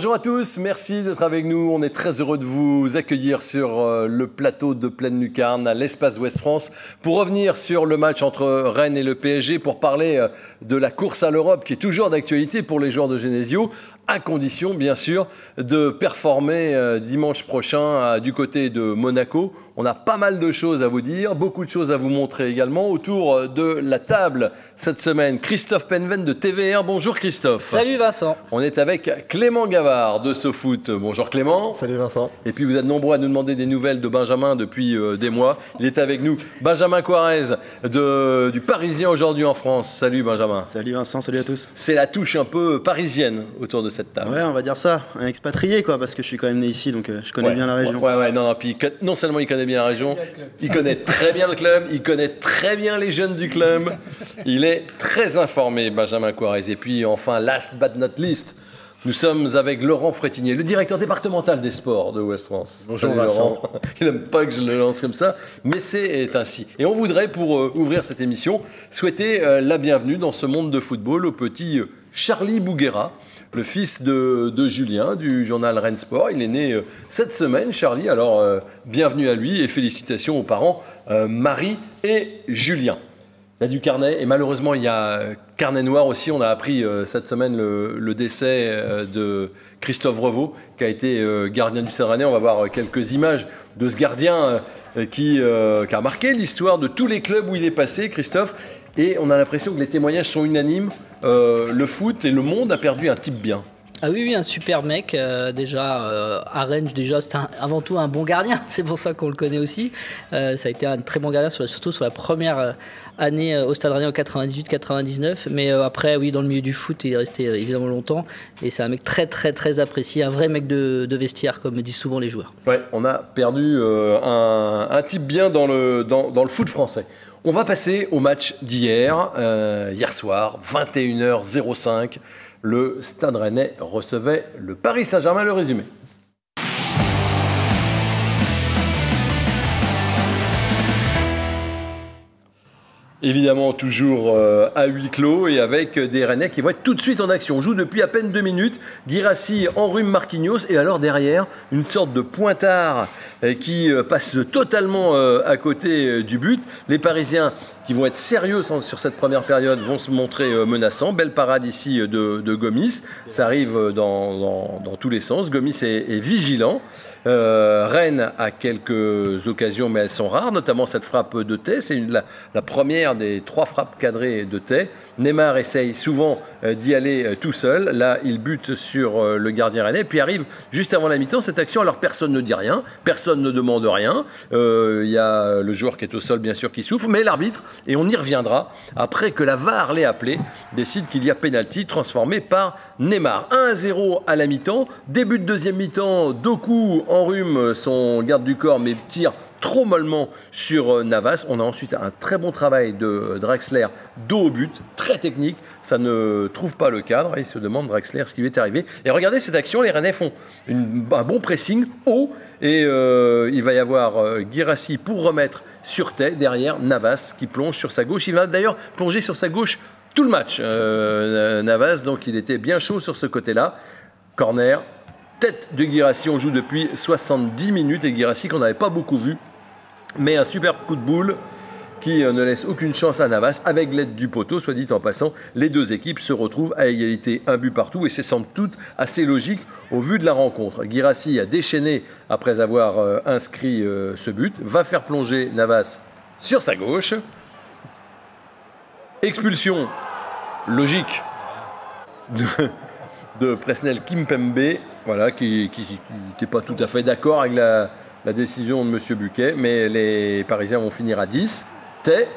Bonjour à tous, merci d'être avec nous. On est très heureux de vous accueillir sur euh, le plateau de Pleine Lucarne à l'Espace Ouest France pour revenir sur le match entre Rennes et le PSG pour parler euh, de la course à l'Europe qui est toujours d'actualité pour les joueurs de Genesio à condition bien sûr de performer euh, dimanche prochain euh, du côté de Monaco. On a pas mal de choses à vous dire, beaucoup de choses à vous montrer également autour euh, de la table cette semaine. Christophe Penven de TVR. Bonjour Christophe. Salut Vincent. On est avec Clément Gavard de SoFoot. Bonjour Clément. Salut Vincent. Et puis vous êtes nombreux à nous demander des nouvelles de Benjamin depuis des mois. Il est avec nous. Benjamin Quarez de, du Parisien aujourd'hui en France. Salut Benjamin. Salut Vincent, salut à tous. C'est la touche un peu parisienne autour de cette Ouais, on va dire ça, un expatrié quoi, parce que je suis quand même né ici, donc euh, je connais bien la région. Ouais, ouais, non, non, puis non seulement il connaît bien la région, il connaît très bien le club, il connaît très bien les jeunes du club, il est très informé, Benjamin Quarez. Et puis enfin, last but not least, nous sommes avec Laurent Frétinier, le directeur départemental des sports de West France. Bonjour Laurent. Il n'aime pas que je le lance comme ça, mais c'est ainsi. Et on voudrait, pour euh, ouvrir cette émission, souhaiter euh, la bienvenue dans ce monde de football au petit Charlie Bouguera le fils de, Julien du journal Rennes Sport. Il est né euh, cette semaine, Charlie. Alors, euh, bienvenue à lui et félicitations aux parents euh, Marie et Julien. Il y a du carnet et malheureusement il y a carnet noir aussi. On a appris cette semaine le, décès de Christophe Revaux qui a été gardien du Stade On va voir quelques images de ce gardien qui a marqué l'histoire de tous les clubs où il est passé, Christophe. Et on a l'impression que les témoignages sont unanimes. Euh, le foot et le monde a perdu un type bien. Ah oui, oui, un super mec. Euh, déjà, euh, à Rennes, déjà, c'est avant tout un bon gardien. C'est pour ça qu'on le connaît aussi. ça a été un très bon gardien, surtout sur la première année au Stade Rennais en 98-99. Mais après, oui, dans le milieu du foot, il est resté évidemment longtemps. Et c'est un mec très, très, très apprécié. Un vrai mec de, vestiaire, comme disent souvent les joueurs. Ouais, on a perdu un, type bien dans le, dans, dans le foot français. On va passer au match d'hier, euh, hier soir, 21h05. Le Stade Rennais recevait le Paris Saint-Germain. Le résumé. Évidemment, toujours euh, à huis clos et avec des Rennais qui vont être tout de suite en action. On joue depuis à peine deux minutes. Girassi enrhume Marquinhos et alors derrière, une sorte de pointard euh, qui euh, passe totalement à côté du but. Les Parisiens qui vont être sérieux sur cette première période vont se montrer menaçants. Belle parade ici de, Gomis. Ça arrive dans, tous les sens. Gomis est, vigilant. Rennes a quelques occasions, mais elles sont rares, notamment cette frappe de tête. C'est la première des trois frappes cadrées de Tay. Neymar essaye souvent euh, d'y aller euh, tout seul. Là, il bute sur euh, le gardien rennais. Puis arrive juste avant la mi-temps cette action. Alors personne ne dit rien, personne ne demande rien. Il y a le joueur qui est au sol, bien sûr, qui souffre, mais l'arbitre, et on y reviendra, après que la VAR l'ait appelé, décide qu'il y a pénalty transformé par Neymar. 1-0 à la mi-temps. Début de deuxième mi-temps, Doku enrhume son garde du corps, mais tire trop mollement sur euh, Navas. On a ensuite un très bon travail de Drexler dos au but, très technique. Ça ne trouve pas le cadre. Il se demande Drexler ce qui lui est arrivé. Et regardez cette action, les Rennais font un bon pressing haut et euh, il va y avoir euh, Girassi pour remettre sur tête derrière Navas qui plonge sur sa gauche. Il va d'ailleurs plonger sur sa gauche tout le match, Navas. Donc il était bien chaud sur ce côté-là. Corner, tête de Girassi. On joue depuis 70 minutes et Girassi qu'on n'avait pas beaucoup vu mais un superbe coup de boule qui euh, ne laisse aucune chance à Navas. Avec l'aide du poteau, soit dit en passant, les deux équipes se retrouvent à égalité, un but partout, et c'est sans doute assez logique au vu de la rencontre. Girassi a déchaîné après avoir euh, inscrit euh, ce but, va faire plonger Navas sur sa gauche. Expulsion logique de Presnel Kimpembe, voilà, qui n'était pas tout à fait d'accord avec la, décision de M. Buquet, mais les Parisiens vont finir à 10. Tay,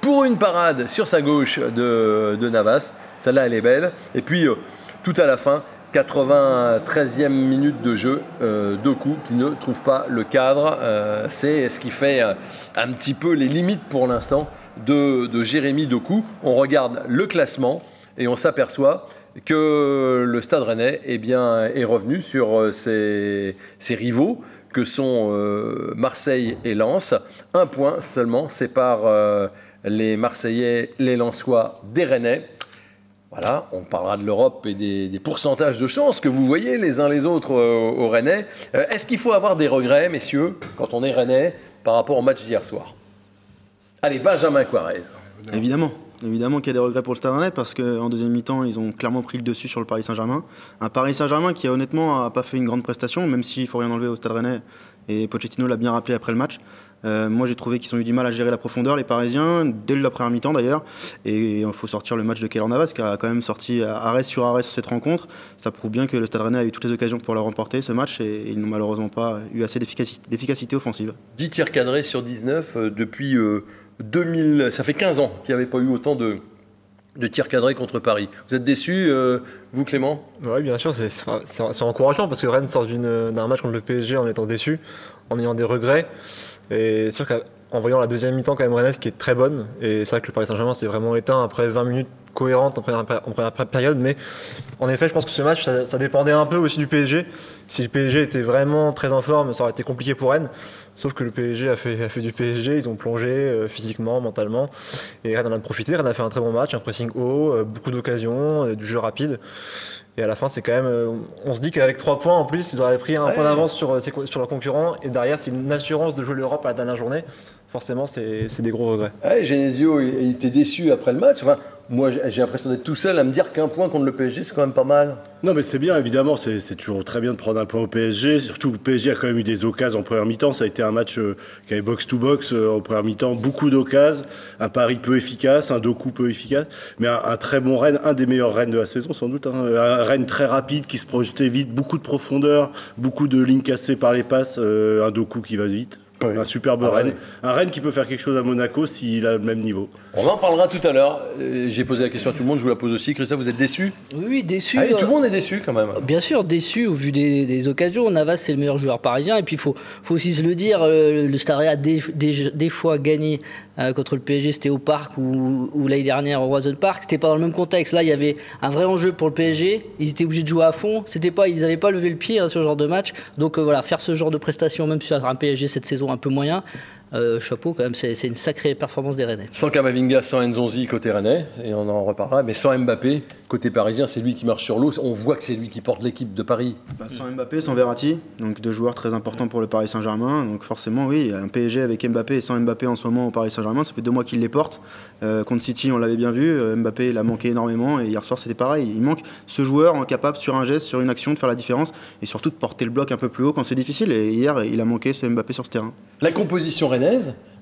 pour une parade sur sa gauche de, Navas. Celle-là, elle est belle. Et puis, euh, tout à la fin, 93e minute de jeu, euh, Doku qui ne trouve pas le cadre. Euh, c'est ce qui fait euh, un petit peu les limites pour l'instant de, Jérémy Doku. On regarde le classement et on s'aperçoit que le Stade Rennais eh bien, est revenu sur ses, rivaux que sont Marseille et Lens. Un point seulement sépare les Marseillais, les Lensois des Rennais. Voilà, on parlera de l'Europe et des, pourcentages de chances que vous voyez les uns les autres euh, au Rennais. Euh, est-ce qu'il faut avoir des regrets, messieurs, quand on est Rennais, par rapport au match d'hier soir? Allez, Benjamin Quarez. Évidemment. Évidemment qu'il y a des regrets pour le Stade Rennais parce qu'en deuxième mi-temps, ils ont clairement pris le dessus sur le Paris Saint-Germain. Un Paris Saint-Germain qui, honnêtement, n'a pas fait une grande prestation, même s'il ne faut rien enlever au Stade Rennais. Et Pochettino l'a bien rappelé après le match. Euh, moi, j'ai trouvé qu'ils ont eu du mal à gérer la profondeur, les Parisiens, dès la première mi-temps d'ailleurs. Et il faut sortir le match de Keylor Navas, qui a quand même sorti arrêt sur arrêt sur cette rencontre. Ça prouve bien que le Stade Rennais a eu toutes les occasions pour le remporter, ce match, et ils n'ont malheureusement pas eu assez d'efficacité offensive. 10 tirs cadrés sur 19 euh, depuis 2000. Euh, ça fait 15 ans qu'il n'y avait pas eu autant de, de tirs cadrés contre Paris. Vous êtes déçu, vous Clément? Oui, bien sûr, c'est encourageant parce que Rennes sort d'un match contre le PSG en étant déçu, en ayant des regrets. Et c'est sûr qu'en voyant la deuxième mi-temps, quand même, Rennes qui est très bonne, et c'est vrai que le Paris Saint-Germain s'est vraiment éteint après 20 minutes cohérentes en première, période, mais en effet, je pense que ce match, ça, dépendait un peu aussi du PSG. Si le PSG était vraiment très en forme, ça aurait été compliqué pour Rennes. Sauf que le PSG a fait, a fait du PSG, ils ont plongé euh, physiquement, mentalement, et Rennes en a profité. Rennes a fait un très bon match, un pressing haut, euh, beaucoup d'occasions, euh, du jeu rapide. Et à la fin, c'est quand même. on se dit qu'avec 3 points en plus, ils auraient pris un point d'avance sur, sur leurs concurrents. Et derrière, c'est une assurance de jouer l'Europe à la dernière journée. Forcément, c'est des gros regrets. Ouais, Genesio, il était déçu après le match. Enfin, moi, j'ai l'impression d'être tout seul à me dire qu'un point contre le PSG, c'est quand même pas mal. Non, mais c'est bien, évidemment. C'est toujours très bien de prendre un point au PSG. Surtout que le PSG a quand même eu des occasions en première mi-temps. Ça a été un match euh, qui avait box-to-box euh, en première mi-temps. Beaucoup d'occasions. Un pari peu efficace, un Doku peu efficace. Mais un, très bon Rennes, un des meilleurs Rennes de la saison, sans doute. Hein. Un Rennes très rapide, qui se projetait vite. Beaucoup de profondeur, beaucoup de lignes cassées par les passes. Euh, un Doku qui va vite. Un superbe ah Rennes. Un Rennes qui peut faire quelque chose à Monaco s'il a le même niveau. On en parlera tout à l'heure. Euh, j'ai posé la question à tout le monde, je vous la pose aussi. Christophe, vous êtes déçu? Oui, déçu. Ah tout le monde est déçu quand même. Bien sûr, déçu au vu des, occasions. Navas, c'est le meilleur joueur parisien. Et puis, il faut, faut aussi se le dire, euh, le Stade a des, des, fois gagné euh, contre le PSG, c'était au Parc ou, l'année dernière au Roison Park. C'était pas dans le même contexte. Là, il y avait un vrai enjeu pour le PSG. Ils étaient obligés de jouer à fond. C'était pas, ils n'avaient pas levé le pied hein, sur ce genre de match. Donc voilà, faire ce genre de prestation, même sur un PSG cette saison un peu moyen, euh, chapeau quand même, c'est une sacrée performance des Rennais. Sans Kamavinga, sans Nzonzi côté Rennais, et on en reparlera, mais sans Mbappé, côté parisien, c'est lui qui marche sur l'eau. On voit que c'est lui qui porte l'équipe de Paris. Bah, sans Mbappé, sans Verratti, donc deux joueurs très importants pour le Paris Saint-Germain. Donc forcément, oui, un PSG avec Mbappé et sans Mbappé en ce moment au Paris Saint-Germain, ça fait deux mois qu'il les porte. Euh, contre City, on l'avait bien vu, euh, Mbappé il a manqué énormément et hier soir c'était pareil. Il manque ce joueur capable sur un geste, sur une action de faire la différence et surtout de porter le bloc un peu plus haut quand c'est difficile. Et hier, il a manqué ce Mbappé sur ce terrain. La composition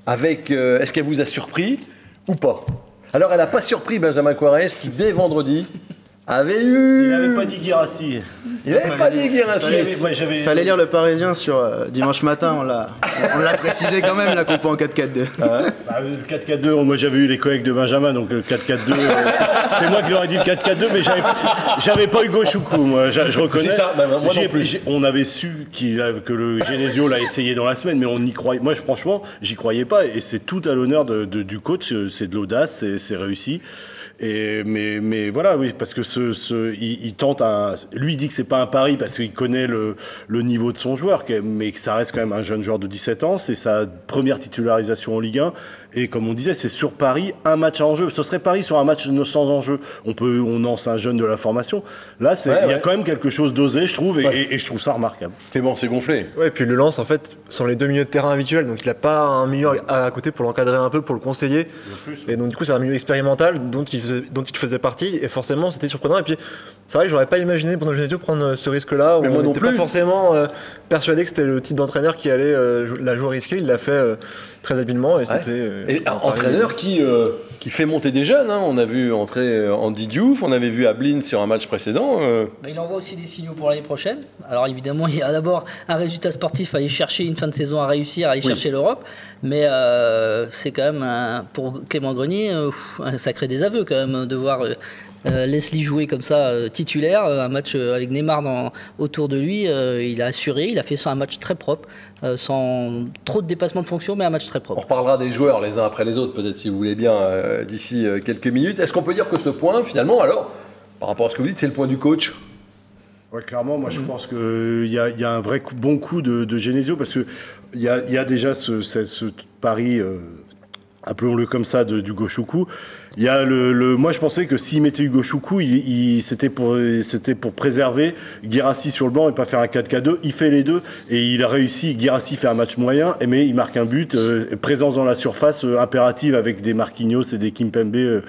avec euh, est-ce qu'elle vous a surpris ou pas? Alors elle n'a pas surpris Benjamin Quares qui dès vendredi avait eu. Il n'avait pas dit Guirassi. Il n'avait pas dit Guirassi. Il fallait lire le Parisien sur euh, dimanche matin, on l'a, on l'a précisé quand même, la compo en 4-4-2. Ah bah, le 4-4-2, moi j'avais eu les collègues de Benjamin, donc le 4-4-2, euh, c'est, moi qui leur ai dit le 4-4-2, mais j'avais, j'avais pas Hugo Choukou, moi, je, reconnais. C'est ça, bah, moi non plus. on avait su qu'il, que le Genesio l'a essayé dans la semaine, mais on y croyait. Moi, franchement, j'y croyais pas, et c'est tout à l'honneur de, du coach, c'est de l'audace, c'est, c'est réussi. Et, mais, mais voilà, oui, parce que ce, ce il, tente à. Lui, il dit que c'est pas un pari parce qu'il connaît le, le, niveau de son joueur, mais que ça reste quand même un jeune joueur de 17 ans. C'est sa première titularisation en Ligue 1. Et comme on disait, c'est sur Paris, un match à enjeu. Ce serait Paris sur un match sans enjeu. On peut, on lance un jeune de la formation. Là, il y a quand même quelque chose d'osé, je trouve, et, je trouve ça remarquable. Bon, c'est gonflé. Ouais, et puis le lance, en fait, sont les deux milieux de terrain habituels. Donc il n'a pas un milieu à côté pour l'encadrer un peu, pour le conseiller. Et donc du coup, c'est un milieu expérimental dont il faisait, dont il faisait partie. Et forcément, c'était surprenant. Et puis, c'est vrai que j'aurais pas imaginé pour nos Genesio prendre ce risque-là. Mais on n'était pas forcément euh, persuadé que c'était le type d'entraîneur qui allait euh, la jouer risquée. Il l'a fait euh, très habilement et c'était. et entraîneur qui, qui fait monter des jeunes. Hein. On a vu entrer Andy Diouf, on avait vu Ablin sur un match précédent. Bah, il envoie aussi des signaux pour l'année prochaine. Alors évidemment, il y a d'abord un résultat sportif à aller chercher, une fin de saison à réussir, à aller chercher l'Europe. Mais c'est quand même, pour Clément Grenier, un sacré désaveu quand même de voir euh, laisse-lui jouer comme ça euh, titulaire, euh, un match euh, avec Neymar dans- autour de lui, euh, il a assuré, il a fait ça un match très propre, euh, sans trop de dépassement de fonction, mais un match très On propre. reparlera des joueurs les uns après les autres, peut-être si vous voulez bien, euh, d'ici euh, quelques minutes. Est-ce qu'on peut dire que ce point, finalement, alors, par rapport à ce que vous dites, c'est le point du coach? Ouais, clairement, moi je pense qu'il y a, il y a un vrai coup- bon coup de, de Genesio parce qu'il y a, y a déjà ce, ce- ce pari, euh, appelons-le comme ça, de, du Goshuku. Il y a le, le- moi je pensais que s'il mettait Hugo Choukou, il, il- c'était pour, c'était pour préserver Guirassi sur le banc et pas faire un 4K2. Il fait les deux et il a réussi. Guirassi fait un match moyen, mais il marque un but. euh, présence dans la surface euh, impérative avec des Marquinhos et des Kimpembe. euh,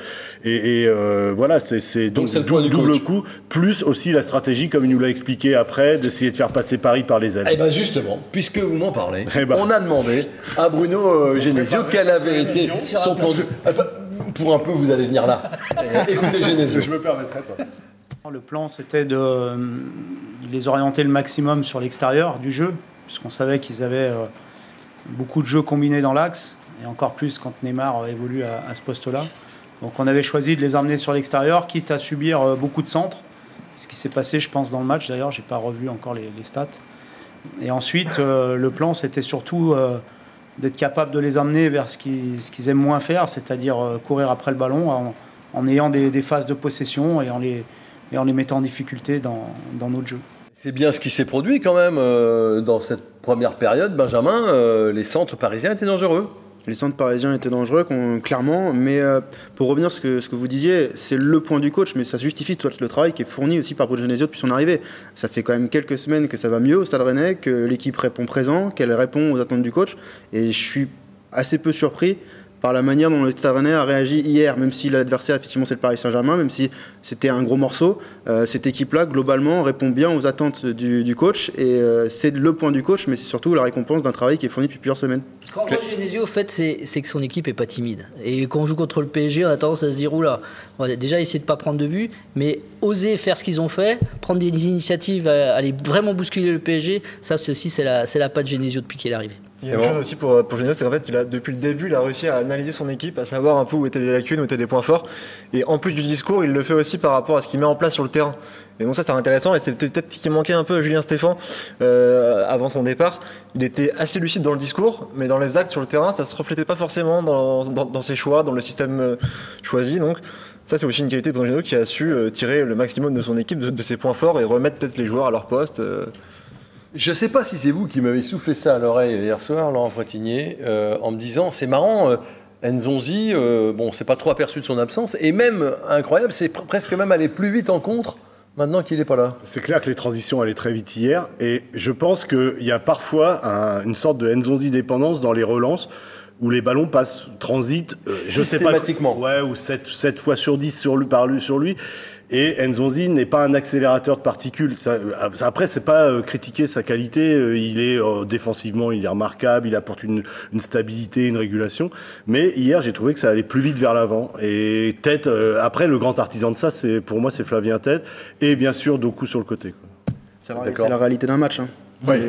et et, euh, voilà, c'est, c'est Donc du double coup. Plus aussi la stratégie, comme il nous l'a expliqué après, d'essayer de faire passer Paris par les ailes. Eh bien justement, puisque vous m'en parlez, Eh ben. on a demandé à Bruno euh, Genesio quel avait été son plan de. Ah, bah, Pour un peu, vous allez venir là. Écoutez Genesio. Je me permettrai pas. Le plan, c'était de les orienter le maximum sur l'extérieur du jeu, puisqu'on savait qu'ils avaient euh, beaucoup de jeux combinés dans l'axe, et encore plus quand Neymar euh, évolue à, à ce poste-là. Donc on avait choisi de les emmener sur l'extérieur, quitte à subir euh, beaucoup de centres, ce qui s'est passé, je pense, dans le match. D'ailleurs, j'ai pas revu encore les, les stats. Et ensuite, euh, le plan, c'était surtout euh, d'être capable de les emmener vers ce qu'ils aiment moins faire, c'est-à-dire euh, courir après le ballon en, en ayant des, des phases de possession et en les, et en les mettant en difficulté dans, dans notre jeu. C'est bien ce qui s'est produit quand même euh, dans cette première période, Benjamin. euh, les centres parisiens étaient dangereux. Les centres parisiens étaient dangereux, clairement. Mais euh, pour revenir que, ce que vous disiez, c'est le point du coach, mais ça justifie tout le travail qui est fourni aussi par Bruno Genesio depuis son arrivée. Ça fait quand même quelques semaines que ça va mieux au Stade Rennais, que l'équipe répond présent, qu'elle répond aux attentes du coach. Et je suis assez peu surpris par la manière dont le Stade Rennais a réagi hier, même si l'adversaire, effectivement, c'est le Paris Saint-Germain, même si c'était un gros morceau. euh, cette équipe-là, globalement, répond bien aux attentes du, du coach. Et euh, c'est le point du coach, mais c'est surtout la récompense d'un travail qui est fourni depuis plusieurs semaines. Quand on voit Genesio, au fait, c'est que son équipe est pas timide. Et quand on joue contre le PSG, on a tendance à se dire oula, on va déjà essayer de pas prendre de but, mais oser faire ce qu'ils ont fait, prendre des initiatives, à- aller vraiment bousculer le PSG, ça, ceci, c'est la, c'est la patte Genesio depuis qu'il est arrivé. Il y a une bon. chose aussi pour, pour Genesio, c'est qu'en fait, il a, depuis le début, il a réussi à analyser son équipe, à savoir un peu où étaient les lacunes, où étaient les points forts. Et en plus du discours, il le fait aussi par rapport à ce qu'il met en place sur le terrain. Et donc ça, c'est intéressant. Et c'était peut-être ce qui manquait un peu à Julien Stéphan euh, avant son départ. Il était assez lucide dans le discours, mais dans les actes sur le terrain, ça se reflétait pas forcément dans, dans, dans ses choix, dans le système euh, choisi. Donc ça, c'est aussi une qualité de Genesio qui a su euh, tirer le maximum de son équipe, de, de ses points forts et remettre peut-être les joueurs à leur poste. Je ne sais pas si c'est vous qui m'avez soufflé ça à l'oreille hier soir, Laurent Frétinier, euh, en me disant c'est marrant, euh, Nzonzi, euh, bon, c'est pas trop aperçu de son absence, et même, incroyable, c'est pr- presque même aller plus vite en contre maintenant qu'il n'est pas là. C'est clair que les transitions allaient très vite hier et je pense qu'il y a parfois un- une sorte de Nzonzi dépendance dans les relances où les ballons passent, transitent, euh, je sais pas. Systématiquement. Ouais, ou 7, fois sur 10 sur lui, par lui, sur lui. Et Nzonzi n'est pas un accélérateur de particules. Ça, euh, après, c'est pas euh, critiquer sa qualité. euh, il est euh, défensivement, il est remarquable, il apporte une, une stabilité, une régulation. Mais hier, j'ai trouvé que ça allait plus vite vers l'avant. Et tête. euh, après, le grand artisan de ça, c'est pour moi, c'est Flavien Tête. Et bien sûr, Doku sur le côté. quoi. C'est la, la réalité d'un match. hein. Ouais.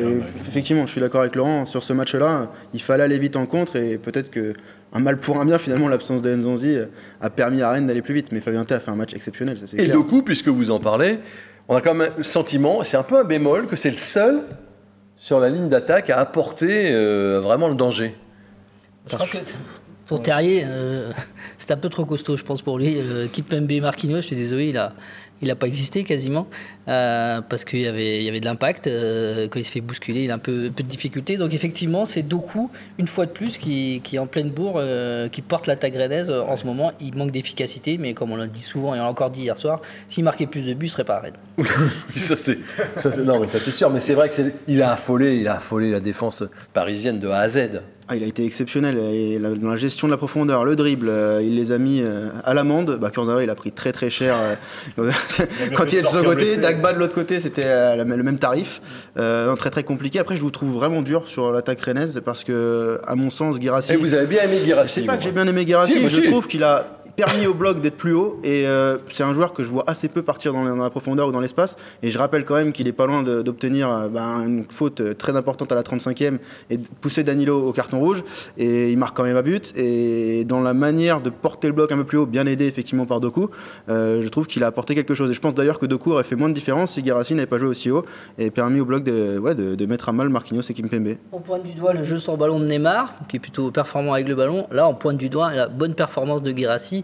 Effectivement, je suis d'accord avec Laurent. Sur ce match-là, il fallait aller vite en contre et peut-être que un mal pour un bien, finalement, l'absence de Nzonzi a permis à Rennes d'aller plus vite. Mais Flavien Tay a fait un match exceptionnel, ça Et clair. Doku, puisque vous en parlez, on a quand même le sentiment, c'est un peu un bémol, que c'est le seul sur la ligne d'attaque à apporter euh, vraiment le danger. Je crois que t- pour Terrier, euh, c'est un peu trop costaud, je pense, pour lui. Euh, Kipembe Marquinhos, je suis désolé, il a, il a pas existé quasiment euh, parce qu'il y avait, il y avait de l'impact. euh, quand il se fait bousculer, il a un peu, peu de difficulté. Donc effectivement, c'est Doku, une fois de plus, qui, qui est en pleine bourre, euh, qui porte l'attaque rennaise. En ce moment, il manque d'efficacité, mais comme on l'a dit souvent et on l'a encore dit hier soir, s'il marquait plus de buts, il serait pas à non mais ça c'est sûr, mais c'est vrai que c'est, il a affolé, il a affolé la défense parisienne de A à Z. Ah, il a été exceptionnel et la- dans la gestion de la profondeur, le dribble, euh, il les a mis euh, à l'amende. Bah, Kurzawa, il a pris très très cher. euh, quand il est de son côté. Dagba de l'autre côté, c'était euh, le même tarif. Euh, non, très très compliqué. Après, je vous trouve vraiment dur sur l'attaque rennaise parce que, à mon sens, Guirassi. Et vous avez bien aimé Guirassi C'est pas que j'ai bien aimé Guirassi, Si, moi je trouve qu'il a permis au bloc d'être plus haut. Et euh, c'est un joueur que je vois assez peu partir dans la, profondeur ou dans l'espace. Et je rappelle quand même qu'il est pas loin d'obtenir euh, ben, une faute euh, très importante à la 35e et de pousser Danilo au carton rouge. Et il marque quand même un but. Et dans la manière de porter le bloc un peu plus haut, bien aidé effectivement par Doku, je trouve qu'il a apporté quelque chose. Et je pense d'ailleurs que Doku aurait fait moins de différence si Guérassi n'avait pas joué aussi haut et permis au bloc de, ouais, de, mettre à mal Marquinhos et Kimpembe. On pointe du doigt le jeu sans ballon de Neymar, qui est plutôt performant avec le ballon. Là, on pointe du doigt la bonne performance de Guirassi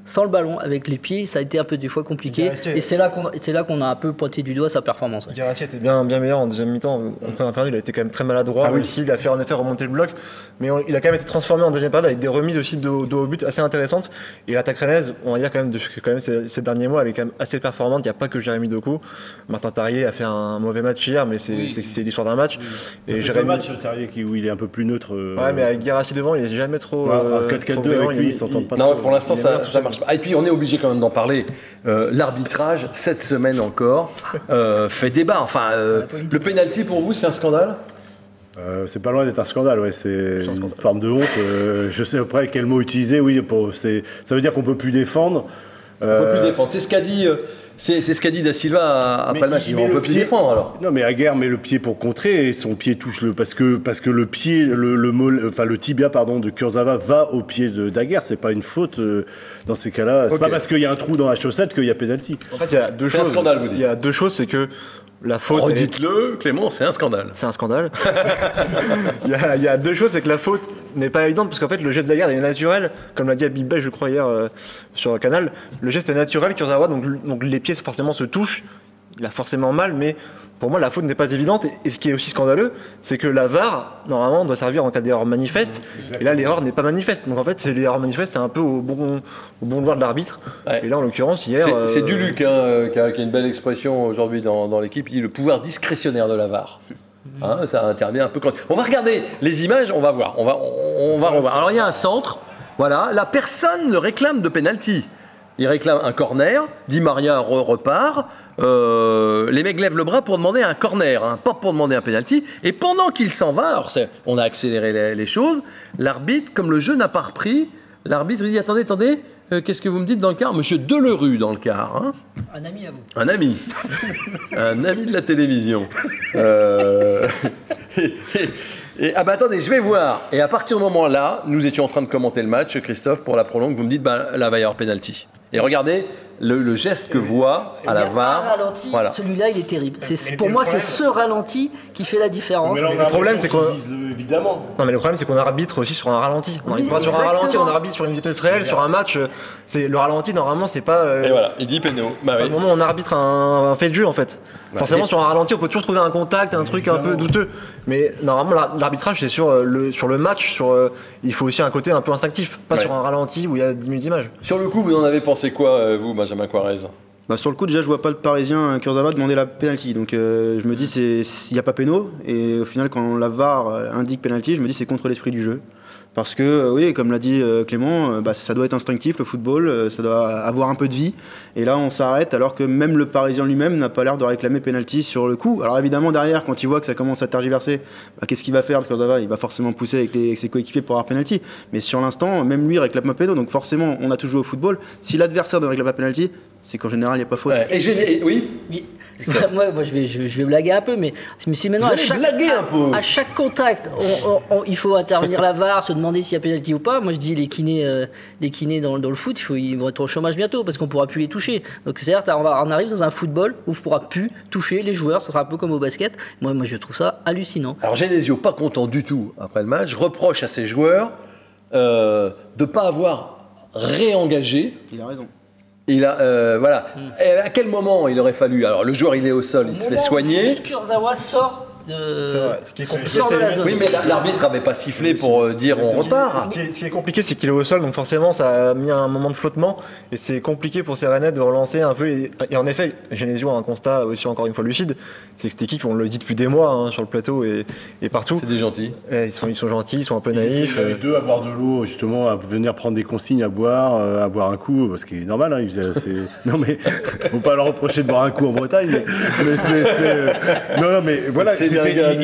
sans le ballon, avec les pieds. Ça a été un peu des fois compliqué. Et c'est là qu'on c'est là qu'on a un peu pointé du doigt sa performance. ouais. Était bien, bien meilleur en deuxième mi-temps. En première période, il a été quand même très maladroit. Ah oui. même s'il a fait en effet remonter le bloc. Mais on- il a quand même été transformé en deuxième période avec des remises aussi de, de haut but assez intéressantes. Et l'attaque rennaise, on va dire quand même, de- que quand même ces, ces derniers mois, elle est quand même assez performante. Il n'y a pas que Jérémy Doku. Martin Tarier a fait un mauvais match hier, mais c'est c'est- c'est l'histoire d'un match. Et Et Jérémy match Terrier qui où il est un peu plus neutre. euh, Ouais, mais avec Guirassy devant, il est jamais trop. Ouais, euh, un 4-4-2 trop brillant. avec lui, Il- ils s'entendent pas Non, pour l'instant, il ça marche pas. Ah, et puis, on est obligé quand même d'en parler. Euh, L'arbitrage, cette semaine encore, euh, fait débat. Enfin, euh, le penalty pour vous, c'est un scandale? Euh, c'est pas loin d'être un scandale, ouais. C'est une forme de honte. euh, je sais après quel mot utiliser. Oui, pour, c'est- ça veut dire qu'on peut plus défendre. On peut plus défendre. C'est ce qu'a dit, euh, c'est c'est ce qu'a dit Da Silva après le match. il on peut plus défendre alors. Non, mais Aguerre met le pied pour contrer et son pied touche le parce que parce que le pied, le le, mol- enfin le tibia pardon de Kurzawa va au pied de Daguerre. C'est pas une faute euh, dans ces cas-là. C'est Ok. pas parce qu'il y a un trou dans la chaussette qu'il y a pénalty. En fait, il y a deux C'est un choses. scandale, vous dites. Il y a deux choses, c'est que la faute. est- Redites-le, Clément, c'est un scandale. C'est un scandale. il, y a, il y a deux choses, c'est que la faute n'est pas évidente, parce qu'en fait, le geste d'Aguerre est naturel, comme l'a dit Abib Bey, je crois, hier euh, sur le canal. Le geste est naturel, Kurzawa, donc, donc les pieds forcément se touchent. Il a forcément mal, mais pour moi, la faute n'est pas évidente. Et, ce qui est aussi scandaleux, c'est que la VAR, normalement, doit servir en cas d'erreur manifeste. Et là, l'erreur n'est pas manifeste. Donc en fait, c'est l'erreur manifeste, c'est un peu au bon, au bon vouloir de l'arbitre. Ouais. Et là, en l'occurrence, hier. C'est euh, c'est Duluc hein, euh, qui, a, qui a une belle expression aujourd'hui dans, dans l'équipe. Il dit le pouvoir discrétionnaire de la VAR. Hein, ça intervient un peu quand. On va regarder les images, on va voir. On va, on, on va revoir. Alors il y a un centre. Voilà. La personne ne réclame de penalty. Il réclame un corner. Di Maria re- repart. Euh, les mecs lèvent le bras pour demander un corner, hein, pas pour demander un penalty. Et pendant qu'il s'en va, alors on a accéléré les, les choses, l'arbitre, comme le jeu n'a pas repris, l'arbitre dit attendez, attendez, euh, qu'est-ce que vous me dites dans le quart Monsieur Delerue dans le quart. hein Un ami à vous. un ami. un ami de la télévision. Euh, et, et- et- ah bah attendez, je vais voir. Et à partir du moment là, nous étions en train de commenter le match, Christophe, pour la prolongue, vous me dites, bah là va y avoir penalty. Et regardez le, le geste que voit à la VAR. ralenti, Voilà. celui-là il est terrible. C'est- Pour moi, c'est ce ralenti qui fait la différence. Mais là, Le problème, c'est qu'on- qu'ils visent le- évidemment. Non mais le problème c'est qu'on arbitre aussi sur un ralenti. On Oui, pas sur un ralenti, on arbitre sur une vitesse réelle, sur un match. euh, C'est le ralenti normalement c'est pas. euh, Et voilà, il dit péno. Bah pas oui. le moment où on arbitre un, un fait de jeu en fait. Forcément et- sur un ralenti on peut toujours trouver un contact, un truc un peu douteux. Mais normalement la- l'arbitrage c'est sur euh, le sur le match, sur il faut aussi un côté un peu instinctif, pas Ouais. sur un ralenti où il y a 10 000 images. Sur le coup, vous en avez pensé quoi, euh, vous, Benjamin Quarez Bah, sur le coup, déjà, je vois pas le Parisien euh, Kurzawa demander la penalty. Donc, euh, je me dis, s'il n'y a pas péno. Et au final, quand la VAR indique penalty, je me dis, c'est contre l'esprit du jeu. Parce que, euh, oui, comme l'a dit euh, Clément, euh, bah, ça doit être instinctif, le football, ça doit avoir un peu de vie. Et là, on s'arrête, alors que même le Parisien lui-même n'a pas l'air de réclamer penalty sur le coup. Alors, évidemment, derrière, quand il voit que ça commence à tergiverser, bah, qu'est-ce qu'il va faire, Kurzawa Il va forcément pousser avec, les- ses coéquipiers pour avoir penalty. Mais sur l'instant, même lui réclame pas péno. Donc, forcément, on a tout joué au football. Si l'adversaire ne réclame pas penalty, c'est qu'en général, il n'y a pas faute. Et Oui moi, moi, je, vais, je, vais, je vais blaguer un peu, mais, mais si maintenant Vous à chaque, blaguer un peu. à, à chaque contact, on- on- on- il faut intervenir la VAR, se demander s'il y a pénalty ou pas. Moi, je dis les kinés, euh, les kinés dans, dans le foot, il faut, ils vont être au chômage bientôt parce qu'on pourra plus les toucher. Donc c'est-à-dire, on, va- on arrive dans un football où on pourra plus toucher les joueurs. Ça sera un peu comme au basket. Moi, moi, je trouve ça hallucinant. Alors Genesio, pas content du tout après le match, reproche à ses joueurs euh, de ne pas avoir réengagé. Il a raison. Il a, euh, voilà. Et à quel moment il aurait fallu Alors le joueur, il est au sol, il se fait soigner. juste Kurzawa sort de, Ce qui est compliqué, sort de la c'est- zone. Oui, mais la- l'arbitre n'avait pas sifflé pour euh, dire on Ce qui, repart. ce qui est, ce qui est compliqué, c'est qu'il est au sol, donc forcément, ça a mis un moment de flottement, et c'est compliqué pour Serenet de relancer un peu. Et, et en effet, Genesio a un constat aussi encore une fois lucide, c'est que cette équipe, on le dit depuis des mois hein, sur le plateau et, et partout, C'est des gentils. eh, ils, sont, ils sont gentils, ils sont un peu Ils étaient naïfs. les euh, deux à boire de l'eau, justement, à venir prendre des consignes à boire, euh, à boire un coup, parce qu'il est normal, hein, ils faisaient- c'est- non mais, faut pas leur reprocher de boire un coup en Bretagne, mais, mais c'est, c'est- non, non, mais voilà, C'est un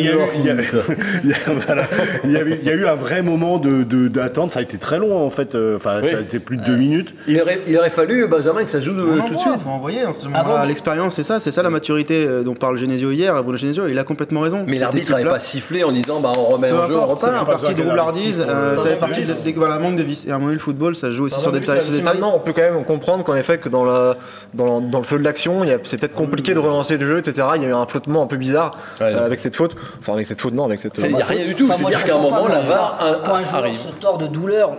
il y a eu- un vrai moment de- de- d'attente. Ça a été très long en fait. Euh, Enfin, Oui. ça a été plus de deux minutes. Il aurait, il aurait fallu, Benjamin, que ça joue On tout de suite. faut envoyer. en ce L'expérience, c'est ça, c'est ça la maturité euh, dont parle Genesio hier. Bruno Genesio, il a complètement raison. Mais l'arbitre n'avait pas sifflé en disant bah, on remet en jeu, on repart. fait pas partie de roublardise, euh, euh, fait partie de, voilà, manque de vis. Et à un moment, le football, ça joue aussi sur des détails. Si sur des détails. maintenant on peut quand même comprendre qu'en effet que dans, la, dans, dans le feu de l'action, il y a- c'est peut-être compliqué de relancer le jeu, etc. Il y a eu un flottement un peu bizarre euh, avec cette faute. Enfin avec cette faute non, avec cette. Il n'y a rien du tout. Enfin, C'est-à-dire qu'à un moment, la VAR un- Quand un joueur arrive. se tord de douleur,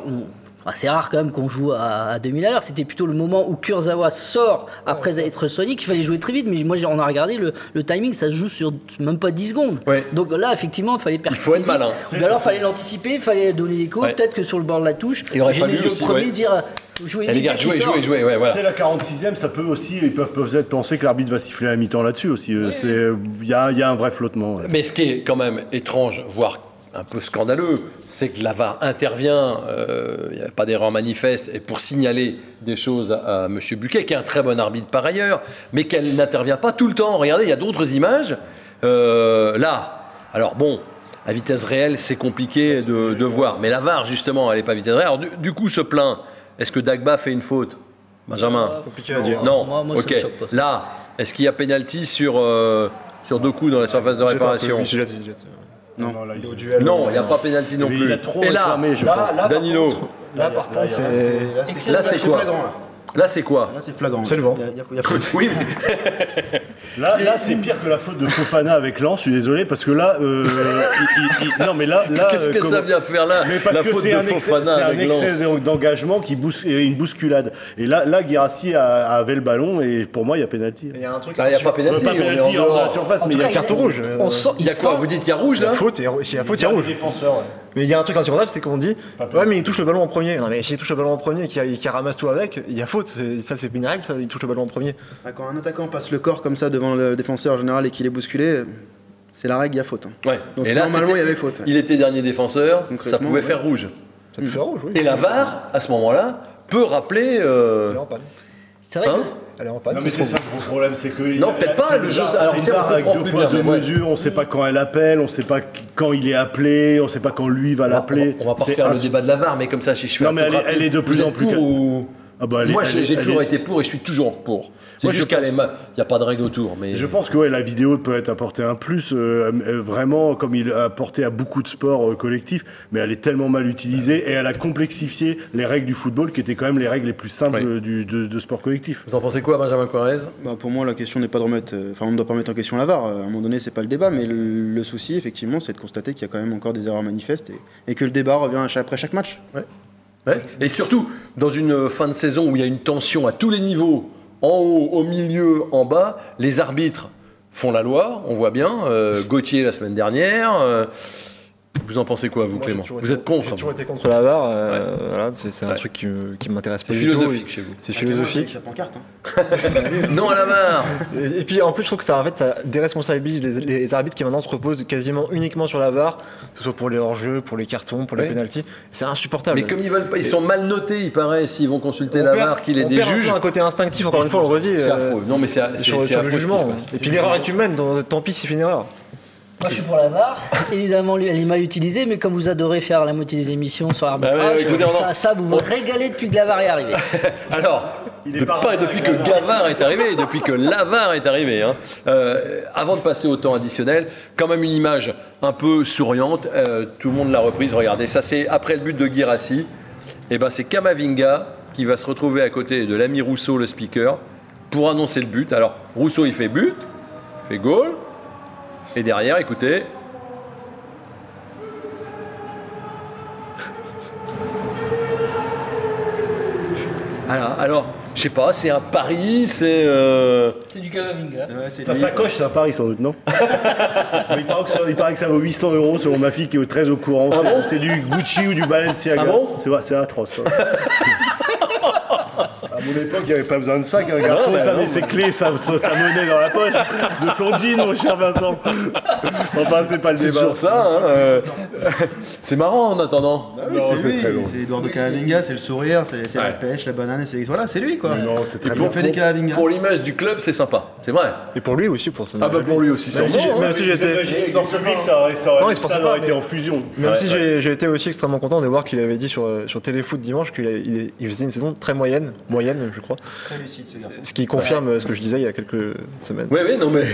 enfin, c'est rare quand même qu'on joue à, à 2000 à l'heure. C'était plutôt le moment où Kurzawa sort après être Sonic. Il fallait jouer très vite, mais moi j'ai- on a regardé le, le timing, ça se joue sur même pas 10 secondes. Ouais. Donc là, effectivement, il fallait faut être malin. Ou alors, il fallait l'anticiper, il fallait donner l'écho. Ouais. Peut-être que sur le bord de la touche, Il aurait fallu le premier ouais. dire jouez Eh, les gars, jouez, jouez, jouez. Ouais, voilà. C'est la 46e, ça peut aussi, ils peuvent peut-être penser que l'arbitre va siffler à mi-temps là-dessus aussi. Euh, C'est, il y a, il y a un vrai flottement. ouais. Mais ce qui est quand même étrange, voire un peu scandaleux, c'est que la VAR intervient, euh, il n'y a pas d'erreur manifeste, et pour signaler des choses à, à M. Buquet, qui est un très bon arbitre par ailleurs, mais qu'elle n'intervient pas tout le temps. Regardez, il y a d'autres images. Euh, là, alors bon, à vitesse réelle, c'est compliqué de, de voir, mais la VAR, justement, elle n'est pas à vitesse réelle. Alors du, du coup, se plaint, est-ce que Dagba fait une faute Benjamin Compliqué à dire. Non, Moi- moi, ok. me choque pas. Là, est-ce qu'il y a pénalty sur, euh, sur deux coups dans la surface de réparation jette. Non, là, il- Au duel, Non, euh, il n'y a pas pénalty non plus. il a trop Et là, réclamé, je Là, pense. là, par Danilo. contre- Là par contre, c'est. Là, c'est- Là, c'est c'est quoi flagrant. Là, là c'est quoi Là, c'est flagrant. C'est le vent. Oui, Là, là c'est pire que la faute de Fofana avec Lens, je suis désolé, parce que là, euh, il- il- il- non mais là, là qu'est-ce euh, que ça vient faire là Mais parce La que faute c'est de un excès, c'est un d'engagement qui bous- une bousculade. Et là, là, Guirassi a- avait le ballon et pour moi, il y a pénalty. Il y a un truc. Ah, Il n'y a pas pénalty. pas pénalty en surface, En mais il y a carte rouge. Il y a quoi Vous dites qu'il y a rouge Il y a là faute, il y a s'il y a faute, il y a rouge. défenseur. Mais il y a un truc insupportable, c'est qu'on dit Ouais, mais il touche le ballon en premier. Non, mais s'il touche le ballon en premier et qu'il qu'il ramasse tout avec, il y a faute. C'est- Ça, c'est une règle, ça, il touche le ballon en premier. Ah, Quand un attaquant passe le corps comme ça devant le défenseur en général et qu'il est bousculé, c'est la règle, il y a faute. hein. Ouais. Donc Et là, normalement, il y avait faute. ouais. Il était dernier défenseur, ça pouvait ouais. faire rouge. Ça peut faire rouge, oui. Et la VAR, à ce moment-là, peut rappeler. euh, Panne. C'est vrai Hein que Elle est en panne. Non mais c'est ça le gros problème, c'est que Non, peut-être pas, le jeu- alors, c'est une deux poids deux mesures, on sait pas quand elle appelle, on sait pas quand il est appelé, on sait pas quand lui va l'appeler. On va pas faire le débat de la VAR, mais comme ça, si je fais Non, un mais peu elle est- rapide, elle est de plus en plus Ah bah, Moi, j'ai toujours été pour et je suis toujours pour. C'est Moi, juste je pense-. Il n'y a pas de règle autour. Mais... Je pense que ouais, la vidéo peut être apporter un plus, euh, euh, vraiment comme il a apporté à beaucoup de sports euh, collectifs, mais elle est tellement mal utilisée et elle a complexifié les règles du football qui étaient quand même les règles les plus simples Oui. du, de, de sport collectif. Vous en pensez quoi, Benjamin Quarez? Bah, pour moi, la question n'est pas de remettre. euh, Enfin, on ne doit pas remettre en question la VAR. euh, À un moment donné, c'est pas le débat, mais le, le souci, effectivement, c'est de constater qu'il y a quand même encore des erreurs manifestes et, et que le débat revient à chaque- après chaque match. Ouais. Et surtout, dans une fin de saison où il y a une tension à tous les niveaux, en haut, au milieu, en bas, les arbitres font la loi, on voit bien. Euh, Gauthier la semaine dernière. euh, vous en pensez quoi, vous, Moi, Clément Vous êtes contre J'ai toujours été contre la VAR. euh, Ouais. voilà, c'est c'est un Ouais. truc qui, me- qui m'intéresse pas C'est du tout. philosophique chez vous. C'est philosophique. Ça pancarte. Hein. Non à la VAR Et, et puis en plus, je trouve que ça, en fait, ça déresponsabilise les, les arbitres qui maintenant se reposent quasiment uniquement sur la VAR, que ce soit pour les hors-jeux, pour les cartons, pour les pénalties. C'est insupportable. Mais comme ils veulent pas, ils sont mal notés, il paraît, s'ils vont consulter On la VAR, qu'il est des juges. un côté instinctif, encore une fois, on le redit. C'est euh, affreux. Non, mais c'est affreux. Et puis l'erreur est humaine, tant pis s'il fait une erreur. Moi, je suis pour la VAR. Évidemment, elle est mal utilisée, mais comme vous adorez faire la moitié des émissions sur l'arbitrage, Bah ouais, ça, ça, vous vous régalez depuis que la VAR est arrivée. Alors, de- pas depuis que Gavard est arrivé, depuis que Lavar est arrivé. hein. Euh, avant de passer au temps additionnel, quand même une image un peu souriante. euh, tout le monde l'a reprise. Regardez, ça c'est après le but de Girassi. Et ben c'est Kamavinga qui va se retrouver à côté de l'ami Rousseau, le speaker, pour annoncer le but. Alors Rousseau il fait but, il fait goal. Et derrière, écoutez. Alors, alors, je sais pas, c'est un pari, c'est. euh, C'est du. Ça s'accroche, ça à Paris sans doute, non Mais il, paraît que ça, il paraît que ça vaut 800 euros selon ma fille qui est très au courant. C'est- c'est du Gucci ou du Balenciaga. Ah bon C'est c'est atroce. hein. mon époque, il n'y avait pas besoin de ça. qu'un garçon mais savait ses clés, sa, sa, sa monnaie dans la poche de son jean, mon cher Vincent. Enfin, c'est pas le C'est débat. toujours ça. hein, euh, c'est marrant en attendant. Ah oui, Non, c'est c'est lui, c'est Eduardo c'est le sourire, c'est c'est Ouais. la pêche, la banane, c'est voilà, c'est lui quoi. Mais non, c'est très pour pour l'image du club, c'est sympa. C'est vrai. Et pour lui aussi, pour son Ah bah pour lui aussi. Même si sûrement, hein. j'étais. Ça aurait, ça été en fusion. Même si j'ai été aussi extrêmement content de voir qu'il avait dit sur, euh, sur Téléfoot dimanche qu'il faisait une saison très moyenne, moyenne je crois, Très lucide ce garçon. ce qui confirme euh, ce que je disais il y a quelques semaines. Oui, oui, non mais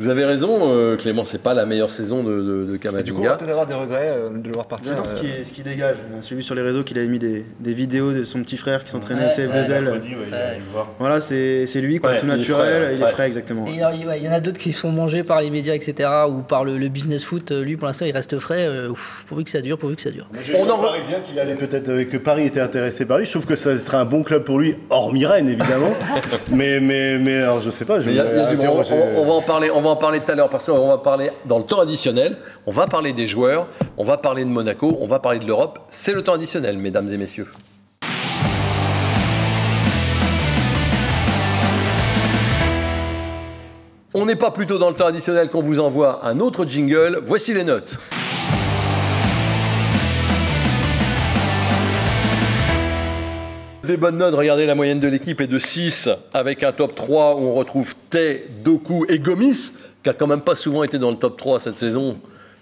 vous avez raison, euh, Clément. C'est pas la meilleure saison de, de, de Et du coup, on va Kamavinga. peut-être avoir des regrets euh, de le voir partir. Ce euh, qui, ce qui dégage. J'ai vu sur les réseaux qu'il avait mis des, des vidéos de son petit frère qui s'entraînait au Ouais, CF2L. Mercredi, ouais, il a dû le voir. Voilà, c'est lui, quoi, Ouais, tout il est naturel, frais, il est ouais. frais, exactement. Euh, ouais, il y en a d'autres qui se font manger par les médias, etc., ou par le, le business foot. Lui, pour l'instant, il reste frais. euh, ouf, pourvu que ça dure, pourvu que ça dure. On en Parisien qu'il allait peut-être euh, que Paris était intéressé par lui. Je trouve que ça serait un bon club pour lui, hormis Rennes évidemment. mais mais mais alors je sais pas. Je Mais il y a- y a du on, on va en parler, on va en parler tout à l'heure parce qu'on va parler dans le temps additionnel. On va parler des joueurs, on va parler de Monaco, on va parler de l'Europe. C'est le temps additionnel, mesdames et messieurs. On n'est pas plutôt dans le temps additionnel qu'on vous envoie un autre jingle. Voici les notes. Des bonnes notes, regardez la moyenne de l'équipe est de 6 avec un top 3 où on retrouve Tay, Doku et Gomis qui a quand même pas souvent été dans le top 3 cette saison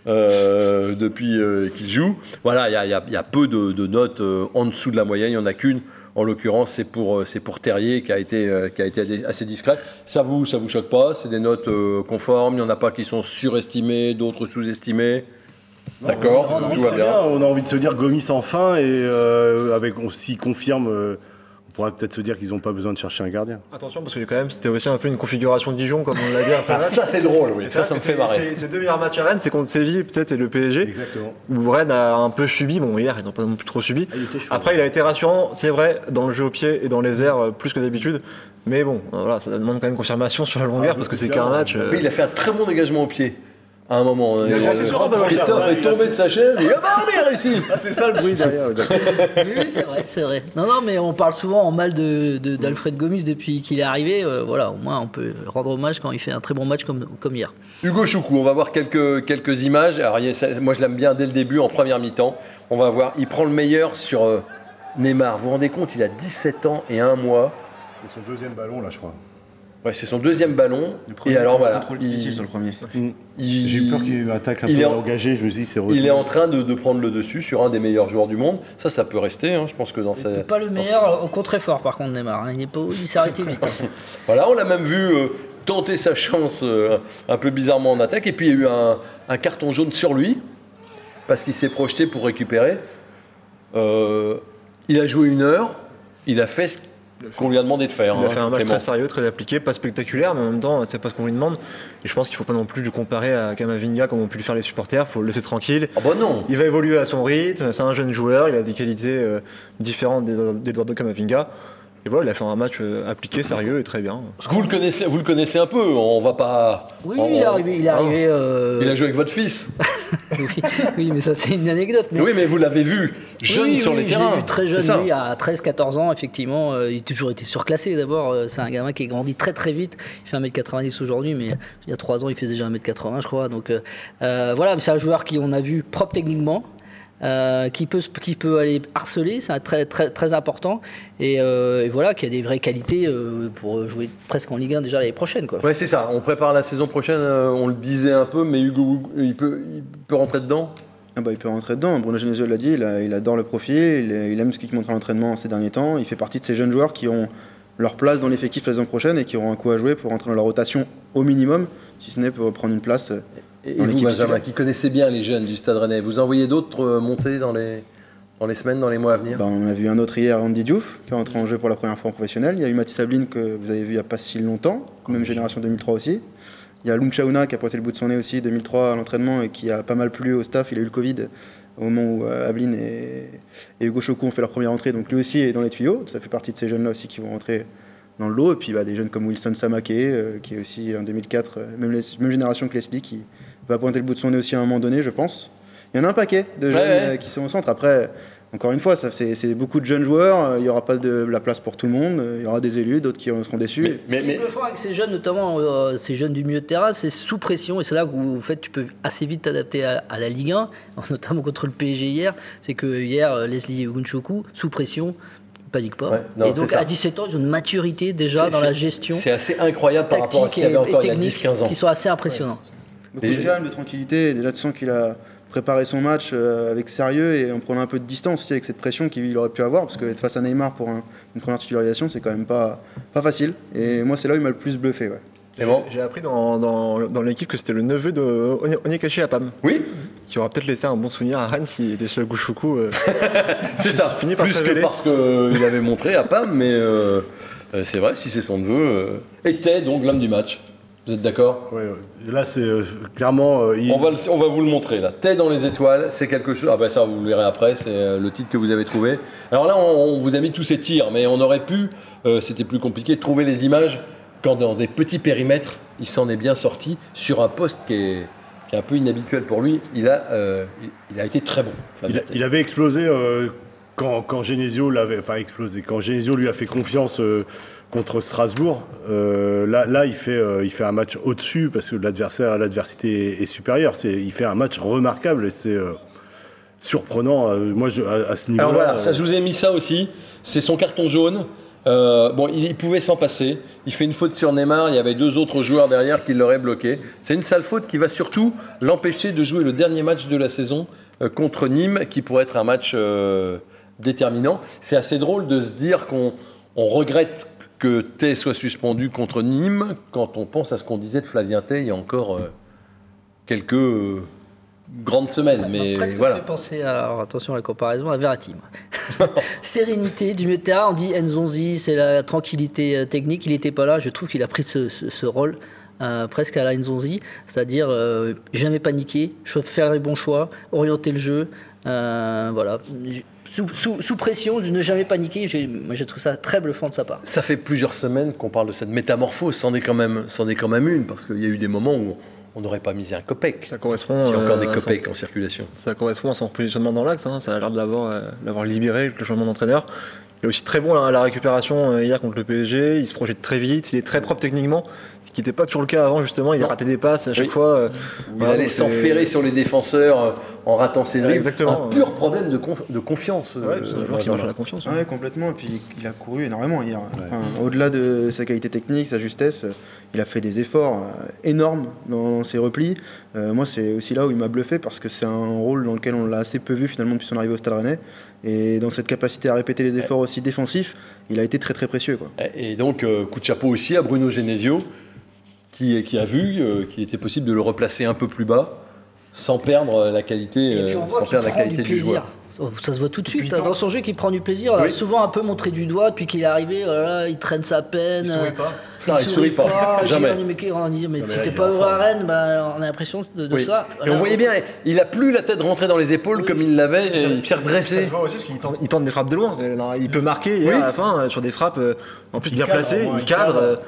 euh, depuis euh, qu'il joue. Voilà, il y a, peu de, notes euh, en dessous de la moyenne, il n'y en a qu'une. En l'occurrence, c'est pour, euh, pour Terrier qui a été, qui a été assez- discret. Ça vous, ça vous choque pas C'est des notes conformes, il n'y en a pas qui sont surestimées, d'autres sous-estimées. D'accord, tout va c'est bien. On a envie de se dire Gomis enfin et euh, avec on s'y confirme. euh, on pourra peut-être se dire qu'ils n'ont pas besoin de chercher un gardien. Attention parce que quand même c'était aussi un peu une configuration Dijon comme on l'a dit après Ah, ça c'est drôle, oui, ça, ça me fait marrer. c'est- Ces deux meilleurs matchs à Rennes, c'est contre Séville peut-être et le PSG, Exactement. où Rennes a un peu subi. Bon hier ils n'ont pas non plus trop subi. Ah, il était chaud. Après il a été rassurant, c'est vrai, dans le jeu au pied et dans les airs euh, plus que d'habitude. Mais bon, voilà, ça demande quand même confirmation sur la longueur Ah, parce que c'est qu'un match. euh, Oui, il a fait un très bon dégagement au pied. À un moment, a Euh, Christophe ça, est il tombé de sa chaise et ah bah il réussi. Ah c'est ça le bruit derrière. Oui, c'est vrai, c'est vrai. Non, non, mais on parle souvent en mal de, de- d'Alfred Gomis depuis qu'il est arrivé. euh, voilà, au moins on peut rendre hommage quand il fait un très bon match comme, comme hier. Hugo Choukou, on va voir quelques, quelques images. Alors, il ça- moi, je l'aime bien dès le début, en première mi-temps. On va voir, il prend le meilleur sur euh, Neymar. Vous vous rendez compte, il a 17 ans et un mois. C'est son deuxième ballon là je crois. Ouais, c'est son deuxième ballon. Le premier Et alors, voilà. contrôle il- difficile sur le premier. il- J'ai eu peur qu'il eu un peu est en- engagé. Je me suis dit c'est Il est en train de, de prendre le dessus sur un des meilleurs joueurs du monde. Ça, ça peut rester. hein. Je pense que dans sa. Pas le meilleur au contre-effort par contre Neymar. hein. Il est pas, il s'est arrêté vite. hein. Voilà, on l'a même vu euh, tenter sa chance euh, un peu bizarrement en attaque. Et puis il y a eu un, un carton jaune sur lui, parce qu'il s'est projeté pour récupérer. Euh, il a joué une heure, il a fait ce qu'on lui a demandé de faire. Il a hein, fait un match très sérieux, très appliqué, pas spectaculaire, mais en même temps, c'est pas ce qu'on lui demande. Et je pense qu'il faut pas non plus le comparer à Kamavinga comme ont pu le faire les supporters. faut le laisser tranquille. Ah bah non Il va évoluer à son rythme, c'est un jeune joueur, il a des qualités euh, différentes d'Ed- d'Eduardo Camavinga. Et voilà, il a fait un match euh, appliqué, sérieux et très bien. Vous le connaissez, vous le connaissez un peu. On va pas. Oui, on- il est arrivé. Il est hein, euh, Il a joué avec votre fils. oui, oui, mais ça c'est une anecdote. mais- Oui, mais vous l'avez vu jeune Oui, sur oui, les je terrains. l'ai vu très jeune, lui, à 13-14 ans, effectivement. euh, il a toujours été surclassé d'abord. euh, c'est un gamin qui est grandi très très vite. Il fait 1m90 aujourd'hui, mais il y a 3 ans, il faisait déjà 1m80, je crois. Donc euh, voilà, c'est un joueur qui, on a vu, propre techniquement. Euh, qui peut qui peut aller harceler, c'est très très très important et, euh, et voilà qui a des vraies qualités euh, pour jouer presque en Ligue 1 déjà l'année prochaine quoi. Ouais, c'est ça. On prépare la saison prochaine. euh, on le disait un peu, mais Hugo, il peut, il peut rentrer dedans? Ah bah, il peut rentrer dedans. Bruno Genesio l'a dit, il, a- il adore le profil, il, il aime ce qu'il montre à l'entraînement ces derniers temps. Il fait partie de ces jeunes joueurs qui ont leur place dans l'effectif la saison prochaine et qui auront un coup à jouer pour rentrer dans la rotation au minimum, si ce n'est pour prendre une place. Et, vous, Benjamin, qui connaissez bien les jeunes du Stade Rennais, vous en voyez d'autres euh, monter dans les, dans les semaines, dans les mois à venir? Bah, on a vu un autre hier, Andy Diouf, qui est entré en jeu pour la première fois en professionnel. Il y a eu Mathis Ablin que vous avez vu il n'y a pas si longtemps, même génération 2003 aussi. Il y a Lung Chauna qui a pointé le bout de son nez aussi 2003 à l'entraînement et qui a pas mal plu au staff. Il a eu le Covid au moment où euh, Ablin et, et Hugo Chocou ont fait leur première entrée. Donc lui aussi est dans les tuyaux. Ça fait partie de ces jeunes-là aussi qui vont rentrer dans le lot. Et puis bah, des jeunes comme Wilson Samake, euh, qui est aussi en 2004, euh, même, les- même génération que Leslie, qui va pointer le bout de son nez aussi à un moment donné, je pense. Il y en a un paquet de jeunes ouais. euh, qui sont au centre. Après, encore une fois, ça, c'est, beaucoup de jeunes joueurs. euh, Il n'y aura pas de la place pour tout le monde. euh, Il y aura des élus, d'autres qui seront déçus. Mais, Ce mais, qui mais- est avec ces jeunes, notamment euh, ces jeunes du milieu de terrain, c'est sous pression. Et c'est là où en fait, tu peux assez vite t'adapter à, à la Ligue 1, notamment contre le PSG hier. C'est que hier, Leslie Gunchoku, sous pression, panique pas. Ouais, non, et donc à 17 ans, ils ont une maturité déjà dans la gestion C'est assez incroyable par rapport à ce tactique qu'il y avait encore il y a technique 10-15 ans. qui sont assez impressionnants. Beaucoup Et- de calme, de tranquillité. Déjà, tu sens qu'il a préparé son match euh, avec sérieux et en prenant un peu de distance aussi avec cette pression qu'il aurait pu avoir. Parce que être face à Neymar pour un- une première titularisation, c'est quand même pas, pas facile. Et moi, c'est là où il m'a le plus bluffé. Ouais. Clément J'ai appris dans, dans, dans l'équipe que c'était le neveu de Onyekashi Apam, Oui, qui aura peut-être laissé un bon souvenir à Rennes si les Gouchoukou. Euh, c'est ça. Finit par Plus que parce qu'il avait montré à Pam, mais euh, euh, c'est vrai, si c'est son neveu, euh, était donc l'homme du match. Vous êtes d'accord ouais. Là, c'est euh, clairement. euh, il- on va, le- on va vous le montrer là. T'es dans les étoiles, c'est quelque chose. Ah ben ça, vous le verrez après, c'est euh, le titre que vous avez trouvé. Alors là, on, on vous a mis tous ces tirs, mais on aurait pu, c'était plus compliqué, de trouver les images quand dans des petits périmètres, il s'en est bien sorti sur un poste qui est, qui est un peu inhabituel pour lui. Il a, il, il a été très bon. Il, a- Tay. il avait explosé quand, quand Genesio l'avait, enfin explosé, quand Genesio lui a fait confiance euh, contre Strasbourg. euh, là, là, il fait, euh, il fait un match au-dessus parce que l'adversaire, l'adversité est, est supérieure. C'est, il fait un match remarquable et c'est surprenant. moi, je- à, à ce niveau-là. Alors voilà, ça je vous ai mis ça aussi. C'est son carton jaune. Euh, bon, il, il pouvait s'en passer. Il fait une faute sur Neymar. Il y avait deux autres joueurs derrière qui l'auraient bloqué. C'est une sale faute qui va surtout l'empêcher de jouer le dernier match de la saison euh, contre Nîmes, qui pourrait être un match euh, déterminant. C'est assez drôle de se dire qu'on on regrette que Tay soit suspendu contre Nîmes quand on pense à ce qu'on disait de Flavien Tay il y a encore euh, quelques euh, grandes semaines. Mais presque voilà. fait penser à, alors attention à la comparaison, à Verratti. Sérénité du milieu de terrain, on dit Nzonzi, c'est la tranquillité euh, technique. Il n'était pas là, je trouve qu'il a pris ce, ce- ce rôle euh, presque à la Nzonzi, c'est-à-dire jamais paniquer, faire les bons choix, orienter le jeu. voilà. Sous, sous- sous pression, ne jamais paniquer. J'ai- Moi, je trouve ça très bluffant de sa part. Ça fait plusieurs semaines qu'on parle de cette métamorphose, c'en est quand même, c'en est quand même une, parce qu'il y a eu des moments où on n'aurait pas misé un copec. ça correspond. A encore euh, des à son- copecs en circulation. Ça correspond à son positionnement dans l'axe, hein. ça a l'air de l'avoir, euh, l'avoir libéré avec le changement d'entraîneur. Il est aussi très bon à la récupération euh, hier contre le PSG, il se projette très vite, il est très propre techniquement, qui n'était pas toujours le cas avant justement, il a Non. raté des passes à chaque Oui. fois. euh, Il voilà, allait s'enferrer sur les défenseurs euh, en ratant ses dribbles. Exactement, Un pur problème de, conf- de confiance. euh, Ouais, c'est un joueur qui marche à la confiance. Ouais, complètement. Et puis il a couru énormément hier. Enfin, Au-delà de sa qualité technique, sa justesse, euh, il a fait des efforts euh, énormes dans ses replis. Euh, moi, c'est aussi là où il m'a bluffé parce que c'est un rôle dans lequel on l'a assez peu vu finalement depuis son arrivée au Stade Rennais. Et dans cette capacité à répéter les efforts aussi défensifs, il a été très très précieux. Et donc, euh, coup de chapeau aussi à Bruno Genesio, qui, qui a vu euh, qu'il était possible de le replacer un peu plus bas, sans perdre la qualité, puis euh, sans perdre la prend qualité du du plaisir. joueur. Ça, se voit tout de suite hein, dans son jeu qu'il prend du plaisir. Oui. souvent un peu montré du doigt depuis qu'il est arrivé. voilà, il traîne sa peine. Il sourit pas. Non, il sourit pas. Dis, Jamais. on dit, mais, qu'est- on dit, mais mais tu t'es il pas en heureux à. Rennes bah, On a l'impression de, de Oui. ça. Et on voyait bien, il a plus la tête rentrée dans les épaules Oui. comme il l'avait, et il s'est Ça redressé. se voit aussi parce qu'il tente, il tente des frappes de loin. Euh, non, Il peut marquer à la fin euh, sur des frappes euh, en plus Il bien placées, il il cadre.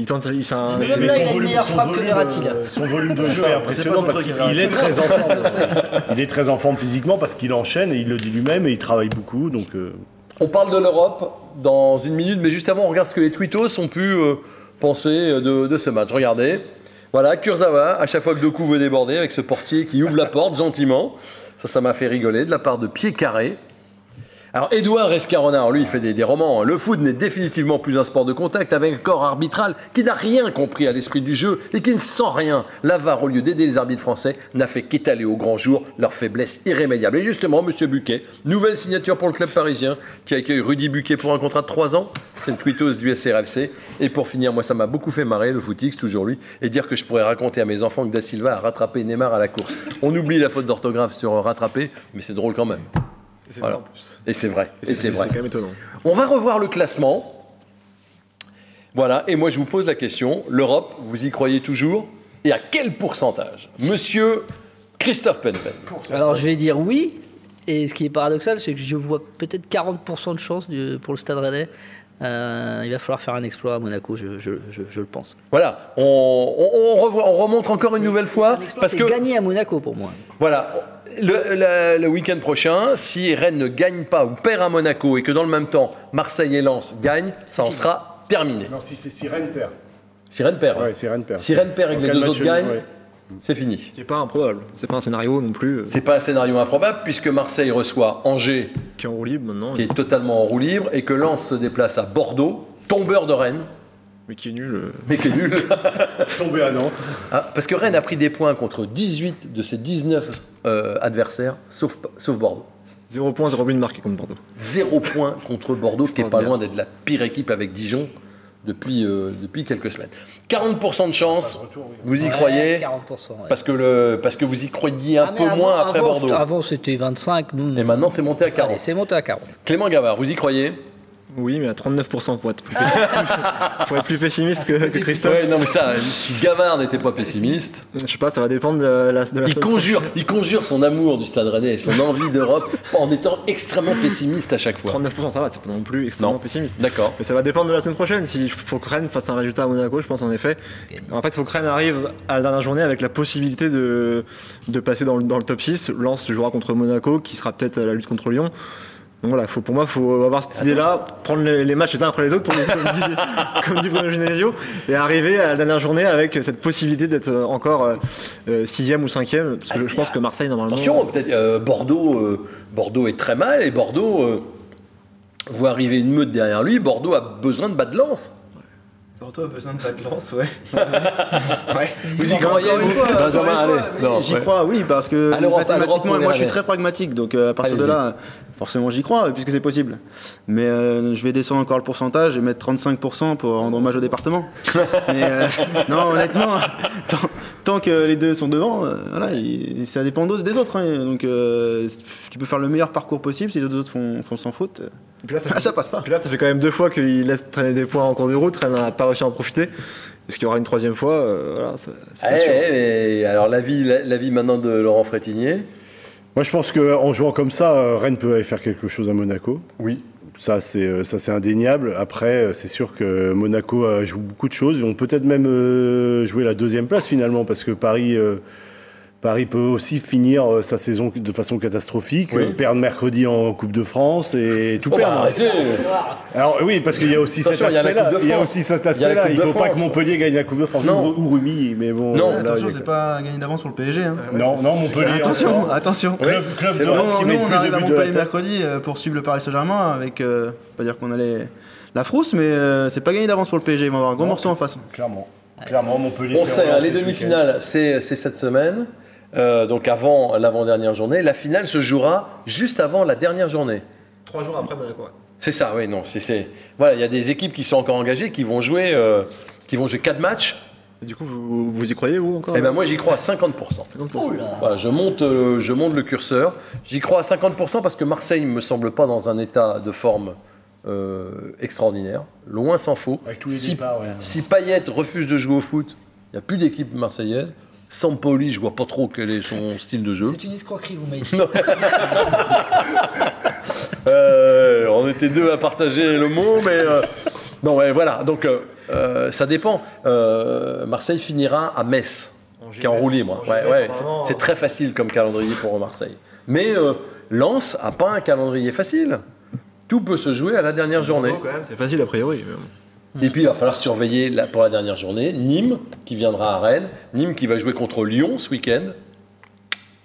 Il tente, il, c'est un- Mais c'est- même là, il a une meilleure son frappe que volume, Verratti, là. Son volume de jeu est c'est impressionnant parce truc, qu'il est très en forme. Il est très en forme physiquement parce qu'il enchaîne et il le dit lui-même et il travaille beaucoup. Donc, euh, On parle de l'Europe dans une minute, mais juste avant, on regarde ce que les tweetos ont pu euh, penser euh, de, de ce match. Regardez. Voilà, Kurzawa, à chaque fois que Doku veut déborder, avec ce portier qui ouvre la porte gentiment. Ça, ça m'a fait rigoler de la part de Pied Carré. Alors, Edouard Escaronard, lui, il fait des, romans. Le foot n'est définitivement plus un sport de contact avec un corps arbitral qui n'a rien compris à l'esprit du jeu et qui ne sent rien. L'AVAR, au lieu d'aider les arbitres français, n'a fait qu'étaler au grand jour leur faiblesse irrémédiable. Et justement, Monsieur Buquet, nouvelle signature pour le club parisien qui accueille Rudy Buquet pour un contrat de 3 ans. C'est le tweetos du SRFC. Et pour finir, moi, ça m'a beaucoup fait marrer, le footix, toujours lui, et dire que je pourrais raconter à mes enfants que Da Silva a rattrapé Neymar à la course. On oublie la faute d'orthographe sur rattraper, mais c'est drôle quand même. C'est Voilà. vrai. Et c'est vrai. Et c'est vrai. quand même étonnant. On va revoir le classement. Voilà, et moi je vous pose la question, l'Europe, vous y croyez toujours Et à quel pourcentage? Monsieur Christophe Penpen. Alors je vais dire oui. Et ce qui est paradoxal, c'est que je vois peut-être 40% de chance du- pour le Stade Rennais. Euh, il va falloir faire un exploit à Monaco, je, je- je- je le pense. Voilà, on, on- on revoit- on remonte encore une nouvelle fois, Un exploit, parce que gagner à Monaco pour moi. voilà, le, week-end prochain, si Rennes ne gagne pas ou perd à Monaco et que dans le même temps Marseille et Lens gagnent, ça en sera terminé. Non, si, c'est- si Rennes perd. Si Rennes perd. Ouais, si Rennes perd. si Rennes perd et que les deux autres gagnent, ouais. c'est fini. Qui est pas improbable. C'est pas un scénario non plus. euh, C'est pas un scénario improbable puisque Marseille reçoit Angers, qui est en roue libre maintenant, qui est totalement en roue libre, et que Lens se déplace à Bordeaux, tombeur de Rennes, mais qui est nul. euh. mais qui est nul. Tombé à Nantes. Ah, parce que Rennes a pris des points contre 18 de ses 19 euh, adversaires, sauf, sauf Bordeaux. 0 points, 0 but marqué contre Bordeaux. Zéro point contre Bordeaux, qui est pas loin d'être la pire équipe avec Dijon depuis, euh, depuis quelques semaines. 40% de chance, vous y Ouais, croyez 40%. ouais. parce que, le, parce que vous y croyez un Ah, peu avant- moins après avant, Bordeaux. Avant, c'était 25. Nous, Et maintenant, c'est monté à 40. Allez, c'est monté à 40. Clément Gavard, vous y croyez? Oui, mais à 39% pour être plus pessimiste, pour être plus pessimiste que, que Christophe. Ouais, non, mais ça, si Gavard n'était pas pessimiste, Je sais pas, ça va dépendre de la, de la il semaine conjure, il conjure son amour du Stade Rennais et son envie d'Europe en étant extrêmement pessimiste à chaque fois. 39% ça va, c'est pas non plus extrêmement Non. pessimiste. D'accord. Mais ça va dépendre de la semaine prochaine. S'il faut que Rennes fasse un résultat à Monaco, je pense en effet. En fait, il faut que Rennes arrive à la dernière journée avec la possibilité de, de passer dans le, dans le top 6. Lens jouera contre Monaco, qui sera peut-être à la lutte contre Lyon. Donc voilà, faut, pour moi, il faut avoir cette idée-là, prendre les, les matchs les uns après les autres, pour, comme, dit, comme dit Bruno Genesio, et arriver à la dernière journée avec cette possibilité d'être euh, encore 6ème ou 5ème. Parce que je pense que Marseille, normalement. Attention, peut-être euh, Bordeaux, euh, Bordeaux est très mal et Bordeaux euh, voit arriver une meute derrière lui. Bordeaux a besoin de bas de lance. Bordeaux a besoin de pas de lance, ouais. ouais. Vous y croyez, vous fois, Benjamin, allez. Non, J'y crois, oui, parce que mathématiquement, moi je suis très pragmatique, donc euh, à partir de là, forcément j'y crois, puisque c'est possible. Mais euh, je vais descendre encore le pourcentage et mettre 35% pour rendre hommage au département. Mais euh, non, honnêtement, tant, tant que les deux sont devant, euh, voilà, il- ça dépend des autres. hein. donc euh, tu peux faire le meilleur parcours possible, si les deux autres font, font sans faute. Et puis là, ça Ah, ça passe pas. Puis là, ça fait quand même deux fois qu'il laisse traîner des points en cours de route. Rennes n'a pas réussi à en profiter. Est-ce qu'il y aura une troisième fois euh, Voilà, c'est pas sûr. eh, alors l'avis la, l'avis maintenant de Laurent Frétinier Moi, je pense qu'en jouant comme ça, euh, Rennes peut aller faire quelque chose à Monaco. Oui. Ça, c'est euh, ça, c'est indéniable. Après, c'est sûr que Monaco a joué beaucoup de choses. Ils vont peut-être même euh, jouer la deuxième place finalement, parce que Paris, euh, Paris peut aussi finir euh, sa saison de façon catastrophique, Oui. euh, perdre mercredi en Coupe de France et tout Oh, bah, perdre. arrêtez. Alors oui, parce qu'il y a aussi Attention, cet il y a la aspect-là. Il y a aussi cet aspect-là. Il de faut pas France. que Montpellier gagne la Coupe de France. Non. Ou, ou Rumi, mais bon. Non. là, attention, c'est pas gagné d'avance pour le PSG. Hein. non, non, Montpellier. Attention, encore. attention. Club, de Nous, qui nous, met on plus de arrive à buts de la Montpellier mercredi euh, pour suivre le Paris Saint-Germain avec, euh, pas dire qu'on allait la frousse, mais euh, c'est pas gagné d'avance pour le PSG. Ils vont avoir un gros Non. morceau en face. Clairement. Clairement, Montpellier. On sait, hein, les demi-finales, c'est cette semaine. Euh, donc avant l'avant-dernière journée. La finale se jouera juste avant la dernière journée. Trois jours après Monaco. C'est ça, oui, non. c'est- c'est Voilà, il y a des équipes qui sont encore engagées, qui vont jouer, euh, qui vont jouer 4 matchs. Et du coup, vous, vous y croyez, vous encore Et ben moi, j'y crois à 50%. 50%. Voilà, je, monte, euh, je monte le curseur. J'y crois à 50% parce que Marseille ne me semble pas dans un état de forme euh, extraordinaire. Loin s'en faut. Avec tous les si, départs, ouais. si Payet refuse de jouer au foot, il n'y a plus d'équipe marseillaise. Sampoli, je vois pas trop quel est son style de jeu. C'est une escroquerie, vous m'avez dit. Euh, on était deux à partager le mot, mais euh, non, ouais, voilà. Donc euh, ça dépend. Euh, Marseille finira à Metz, qui est en roue libre. Ouais, ouais, c'est très facile comme calendrier pour Marseille. Mais euh, Lens a pas un calendrier facile. Tout peut se jouer à la dernière journée. Quand même, c'est facile a priori. mais Et puis il va falloir surveiller la- pour la dernière journée Nîmes qui viendra à Rennes, Nîmes qui va jouer contre Lyon ce week-end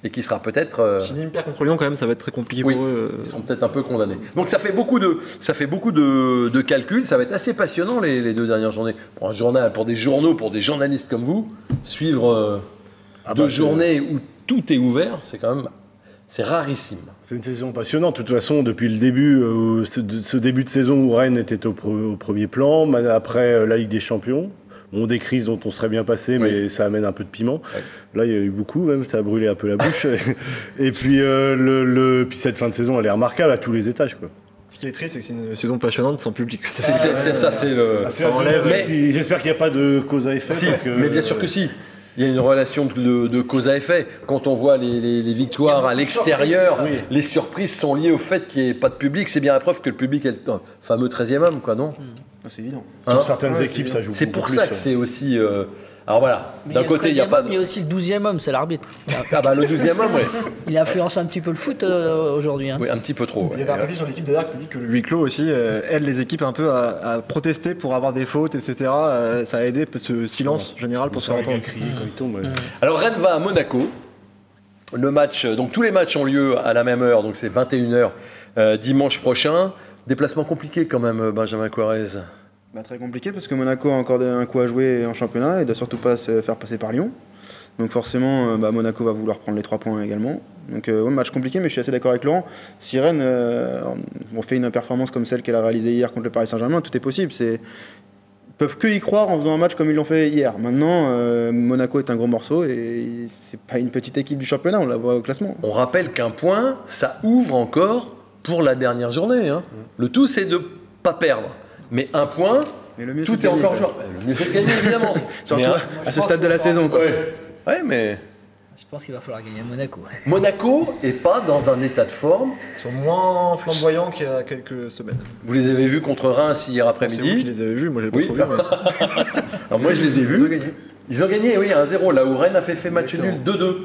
et qui sera peut-être. euh, Si Nîmes perd contre Lyon, quand même, ça va être très compliqué Oui, pour eux. euh. ils sont peut-être un peu condamnés. Donc ça fait beaucoup de, ça fait beaucoup de, de calculs. Ça va être assez passionnant les, les deux dernières journées. Pour un journal, pour des journaux, pour des journalistes comme vous, suivre euh, Ah deux bah, journées où tout est ouvert, c'est quand même, c'est rarissime. C'est une saison passionnante. De toute façon, depuis le début, euh, ce, de- ce début de saison où Rennes était au, pre- au premier plan, après euh, la Ligue des Champions, on des crises dont on serait bien passé, mais ça amène un peu de piment. Là, il y a eu beaucoup, même, ça a brûlé un peu la bouche. Et puis, euh, le, le- puis cette fin de saison, elle est remarquable à tous les étages. Quoi. Ce qui est triste, c'est que c'est une saison passionnante sans public. C'est, ça, c'est le. Ça enlève- mais mais- si- J'espère qu'il n'y a pas de cause à effet. Si, parce que, mais bien sûr que si. Il y a une relation de, de cause à effet. Quand on voit les, les- les victoires à l'extérieur, oui. les surprises sont liées au fait qu'il n'y ait pas de public. C'est bien la preuve que le public est le fameux 13e homme, quoi, non? Ah, C'est évident. Sur Hein certaines Ouais, équipes, ça joue C'est pour plus, ça que ouais. c'est aussi. euh, Alors voilà, Mais d'un côté, il n'y a 13e pas de. Il y a aussi le 12e homme, c'est l'arbitre. Ah bah le 12e homme, oui. Il influence un petit peu le foot euh, aujourd'hui. hein. Oui, un petit peu trop. Il y avait un papier sur l'équipe d'ailleurs qui dit que le huis clos aussi euh, aide les équipes un peu à, à protester pour avoir des fautes, etc. Euh, ça a aidé ce silence général pour se faire entendre. crié quand il tombe. ouais. Alors Rennes va à Monaco. Le match, donc tous les matchs ont lieu à la même heure, donc c'est 21h euh, dimanche prochain. Déplacement compliqué quand même, Benjamin Quarez. Bah, très compliqué parce que Monaco a encore un coup à jouer en championnat et doit surtout pas se faire passer par Lyon. Donc forcément, euh, bah, Monaco va vouloir prendre les trois points également. Donc euh, ouais, match compliqué, mais je suis assez d'accord avec Laurent. Si Rennes euh, on fait une performance comme celle qu'elle a réalisée hier contre le Paris Saint-Germain, tout est possible. C'est peuvent que y croire en faisant un match comme ils l'ont fait hier. Maintenant, euh, Monaco est un gros morceau et c'est pas une petite équipe du championnat, on la voit au classement. On rappelle qu'un point, ça ouvre encore pour la dernière journée. hein. Le tout, c'est de pas perdre. Mais un point, Mais le mieux, tout est gagner, encore joueur. Le mieux, c'est de gagner, évidemment. Surtout Mais, hein, à ce stade de la saison. Quoi. ouais. Ouais, mais Je pense qu'il va falloir gagner à Monaco. Monaco est pas dans un état de forme. Ils sont moins flamboyants qu'il y a quelques semaines. Vous les avez vus contre Reims hier C'est vous qui après-midi. les avez vus, moi j'ai pas Oui. trop vu. Alors moi, je les ai Ils ont vus. gagné. Ils ont gagné, oui, 1-0, là où Rennes a fait, fait match nul Exactement. 2-2.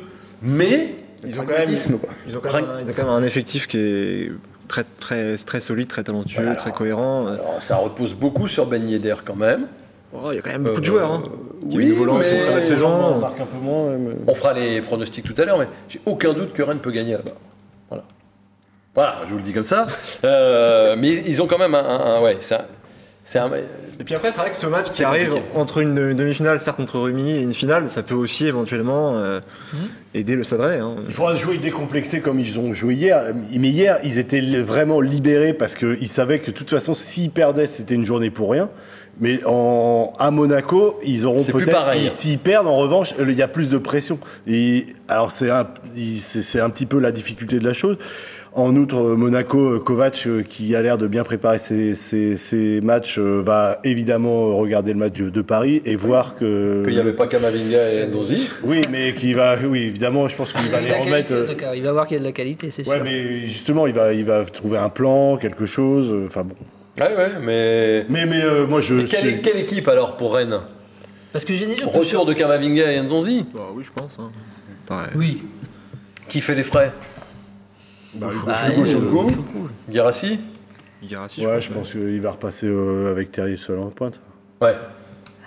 Mais Ils ont, quand même, Pragmatisme, quoi. ils, ont quand même un, ils ont quand même un effectif qui est très, très, très solide, très talentueux, Voilà. très cohérent. alors, ça repose beaucoup sur Ben Yedder quand même. Oh, il y a quand même beaucoup Euh, de joueurs. Hein. Il oui, volants mais- pour cette On marque un peu moins. mais- On fera les pronostics tout à l'heure, mais j'ai aucun doute que Rennes peut gagner là-bas. Voilà. Voilà, je vous le dis comme ça. Euh, mais ils ont quand même un. un- un- ouais, un- c'est un- Et puis après, c'est vrai que ce match qui arrive compliqué. entre une une demi-finale, certes contre Rumi, et une finale, ça peut aussi éventuellement euh, aider le Rennais. hein. Il faudra jouer décomplexé comme ils ont joué hier. Mais hier, ils étaient vraiment libérés parce qu'ils savaient que de toute façon, s'ils perdaient, c'était une journée pour rien. Mais en, à Monaco, ils auront C'est plus peut-être. S'ils perdent, en revanche, il y a plus de pression. Et alors, c'est un, un petit peu la difficulté de la chose. En outre, euh, Monaco, euh, Kovac, euh, qui a l'air de bien préparer ses, ses- ses matchs, va évidemment regarder le match de, de Paris et voir que. Qu'il n'y avait pas Kamavinga et Nzonzi. Oui, mais qui va. Oui, évidemment, je pense qu'il va les remettre. qualité, en tout cas. il va voir qu'il y a de la qualité, c'est Ouais, sûr. mais justement, il va, il va trouver un plan, quelque chose. Enfin bon. Ouais, ouais, mais. Mais, mais euh, moi, je. mais quelle, c'est- quelle équipe alors pour Rennes? Parce que Genesio. Retour de Kamavinga et Nzonzi? Bah oui, je pense. hein. Pareil. Oui. Qui fait les frais? Bah, Bah, euh, Guirassy, ouais, je pense qu'il va repasser euh, avec Thierry seul en pointe. Ouais.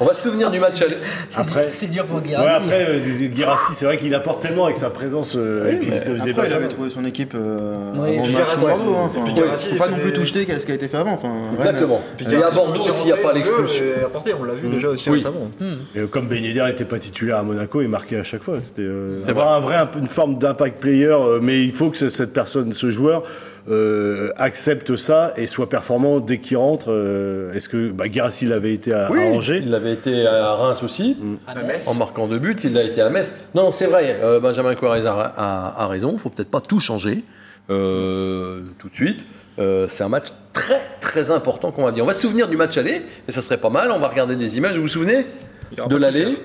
On va se souvenir du match aller. C'est Après- C'est dur pour Ouais, Guirassi. après, euh, c'est vrai qu'il apporte tellement avec sa présence. euh, et puis, Après, il avait trouvé son équipe euh, match hein. et faut pas non plus tout jeter ce qui a été fait avant. Exactement. Puis Et à Bordeaux aussi il n'y a pas l'expulsion. et apporté, on l'a vu déjà aussi Oui. récemment. Et, euh, comme Ben n'était pas titulaire à Monaco, il marquait à chaque fois. C'était euh, C'est avoir un vrai, une forme d'impact player, mais il faut que ce- cette personne, ce joueur, euh, accepte ça et soit performant dès qu'il rentre. euh, Est-ce que bah, Guirassy l'avait été à, à Angers Il avait été à Reims aussi, À Metz. en marquant deux buts. Il a été à Metz. Non, c'est vrai, euh, Benjamin Quarez a, a- a raison. Il faut peut-être pas tout changer euh, tout de suite. Euh, c'est un match très très important qu'on va dire. On va se souvenir du match aller, et ça serait pas mal. On va regarder des images. Vous vous souvenez de l'aller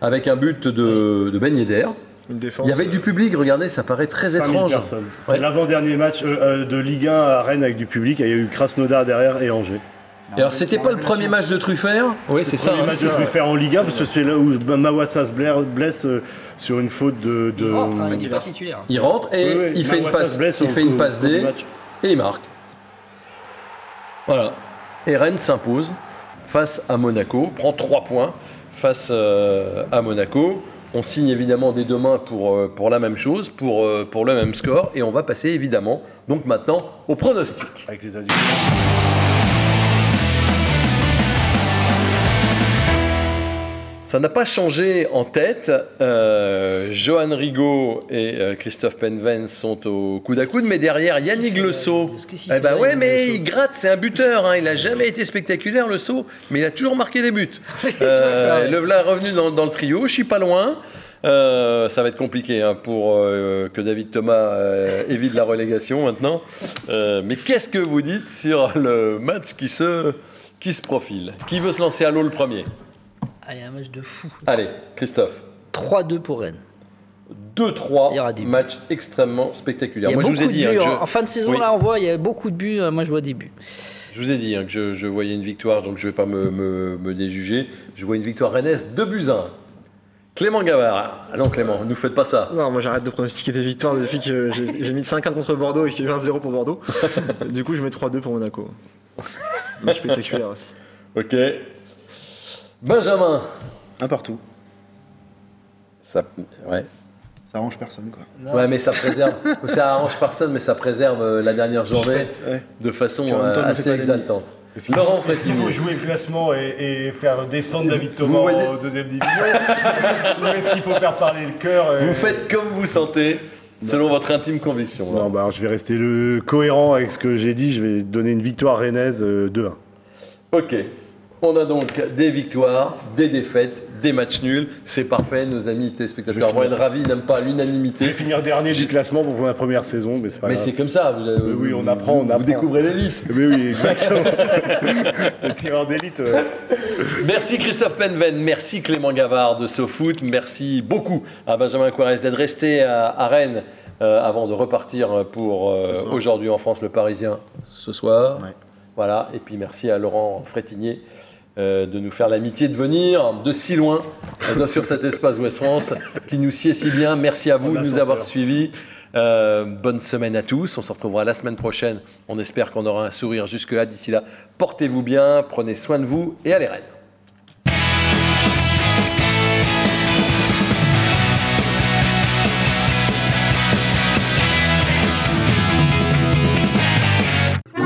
avec un but de, de Ben Yedder. Une défense. Il y avait du public, regardez, ça paraît très 5000 étrange. personnes. C'est Ouais. l'avant-dernier match euh, euh, de Ligue 1 à Rennes avec du public. Il y a eu Krasnodar derrière et Angers. Et alors, c'était pas le premier match de Truffert? Oui, c'est ça. Le hein, match de. Truffert en Ligue 1 parce que c'est là où Mawassa se blesse euh, sur une faute de. de Il rentre, hein, il n'est pas titulaire. Il rentre et Oui, oui, il fait une passe, blesse il fait une passe D et il marque. Voilà. Et Rennes s'impose face à Monaco, prend 3 points face euh, à Monaco. On signe évidemment dès demain pour, euh, pour la même chose, pour, euh, pour le même score, et on va passer évidemment donc maintenant au pronostic. Avec les. Ça n'a pas changé en tête. Euh, Johan Rigaud et euh, Christophe Penven sont au coude à coude, mais derrière Yannick Le Sceau. Qu'est-ce qu'il Eh ben ouais, mais Sceau il gratte, c'est un buteur. hein. Il n'a jamais été spectaculaire, Le Sceau, mais il a toujours marqué des buts. Euh. Le voilà revenu dans, dans le trio. Je suis pas loin. Euh, ça va être compliqué hein, pour euh, que David Thomas euh, évite la relégation maintenant. Euh, mais qu'est-ce que vous dites sur le match qui se, qui se profile? Qui veut se lancer à l'eau le premier? Ah, il y a un match de fou. Allez, Christophe. 3-2 pour Rennes. 2-3, Il y aura des buts. match extrêmement spectaculaire. Il y a Moi, je vous ai beaucoup dit de hein, buts. que je- En fin de saison, Oui. là, on voit, il y a beaucoup de buts. Moi, je vois des buts. Je vous ai dit hein, que je, je voyais une victoire, donc je ne vais pas me, me- me déjuger. Je vois une victoire rennaise de buts à un. Clément Gavard. Ah non, Clément, ne nous faites pas ça. Non, moi j'arrête de pronostiquer des victoires depuis que j'ai j'ai mis 5-1 contre Bordeaux et y a eu 1-0 pour Bordeaux. du coup, je mets 3-2 pour Monaco. Match spectaculaire aussi. Ok. Benjamin. Un partout. Ça, ouais. Ça arrange personne, quoi. ouais, mais ça préserve. ça arrange personne, mais ça préserve euh, la dernière journée Ouais. de façon euh, assez exaltante. Est-ce qu'il Laurent faut, est-ce qu'il faut jouer le classement et, et faire descendre David Thomas voyez- en deuxième division Ou est-ce qu'il faut faire parler le cœur et- Vous faites comme vous sentez, selon votre intime conviction. Non, bah alors, je vais rester le cohérent avec ce que j'ai dit. Je vais donner une victoire rennaise euh, 2-1. Ok. On a donc des victoires, des défaites, des matchs nuls. C'est parfait. Nos amis téléspectateurs Je vont être ravis. N'aiment pas Je vais l'unanimité. finir dernier du classement pour ma première saison, mais c'est pas Mais grave. c'est comme ça. Vous, Mais oui, on apprend, on apprend. Vous découvrez l'élite. Mais oui, exactement. le tireur d'élite. ouais. Merci Christophe Penven, merci Clément Gavard de SoFoot, merci beaucoup à Benjamin Quares d'être resté à, à Rennes euh, avant de repartir pour euh, aujourd'hui en France le Parisien ce soir. Ouais. Voilà, et puis merci à Laurent Frétinier euh, de nous faire l'amitié de venir de si loin euh, sur cet espace Ouest France qui nous sied si bien. Merci à vous de nous avoir suivis. Euh, bonne semaine à tous. On se retrouvera la semaine prochaine. On espère qu'on aura un sourire jusque-là. D'ici là, portez-vous bien, prenez soin de vous et allez Rennes.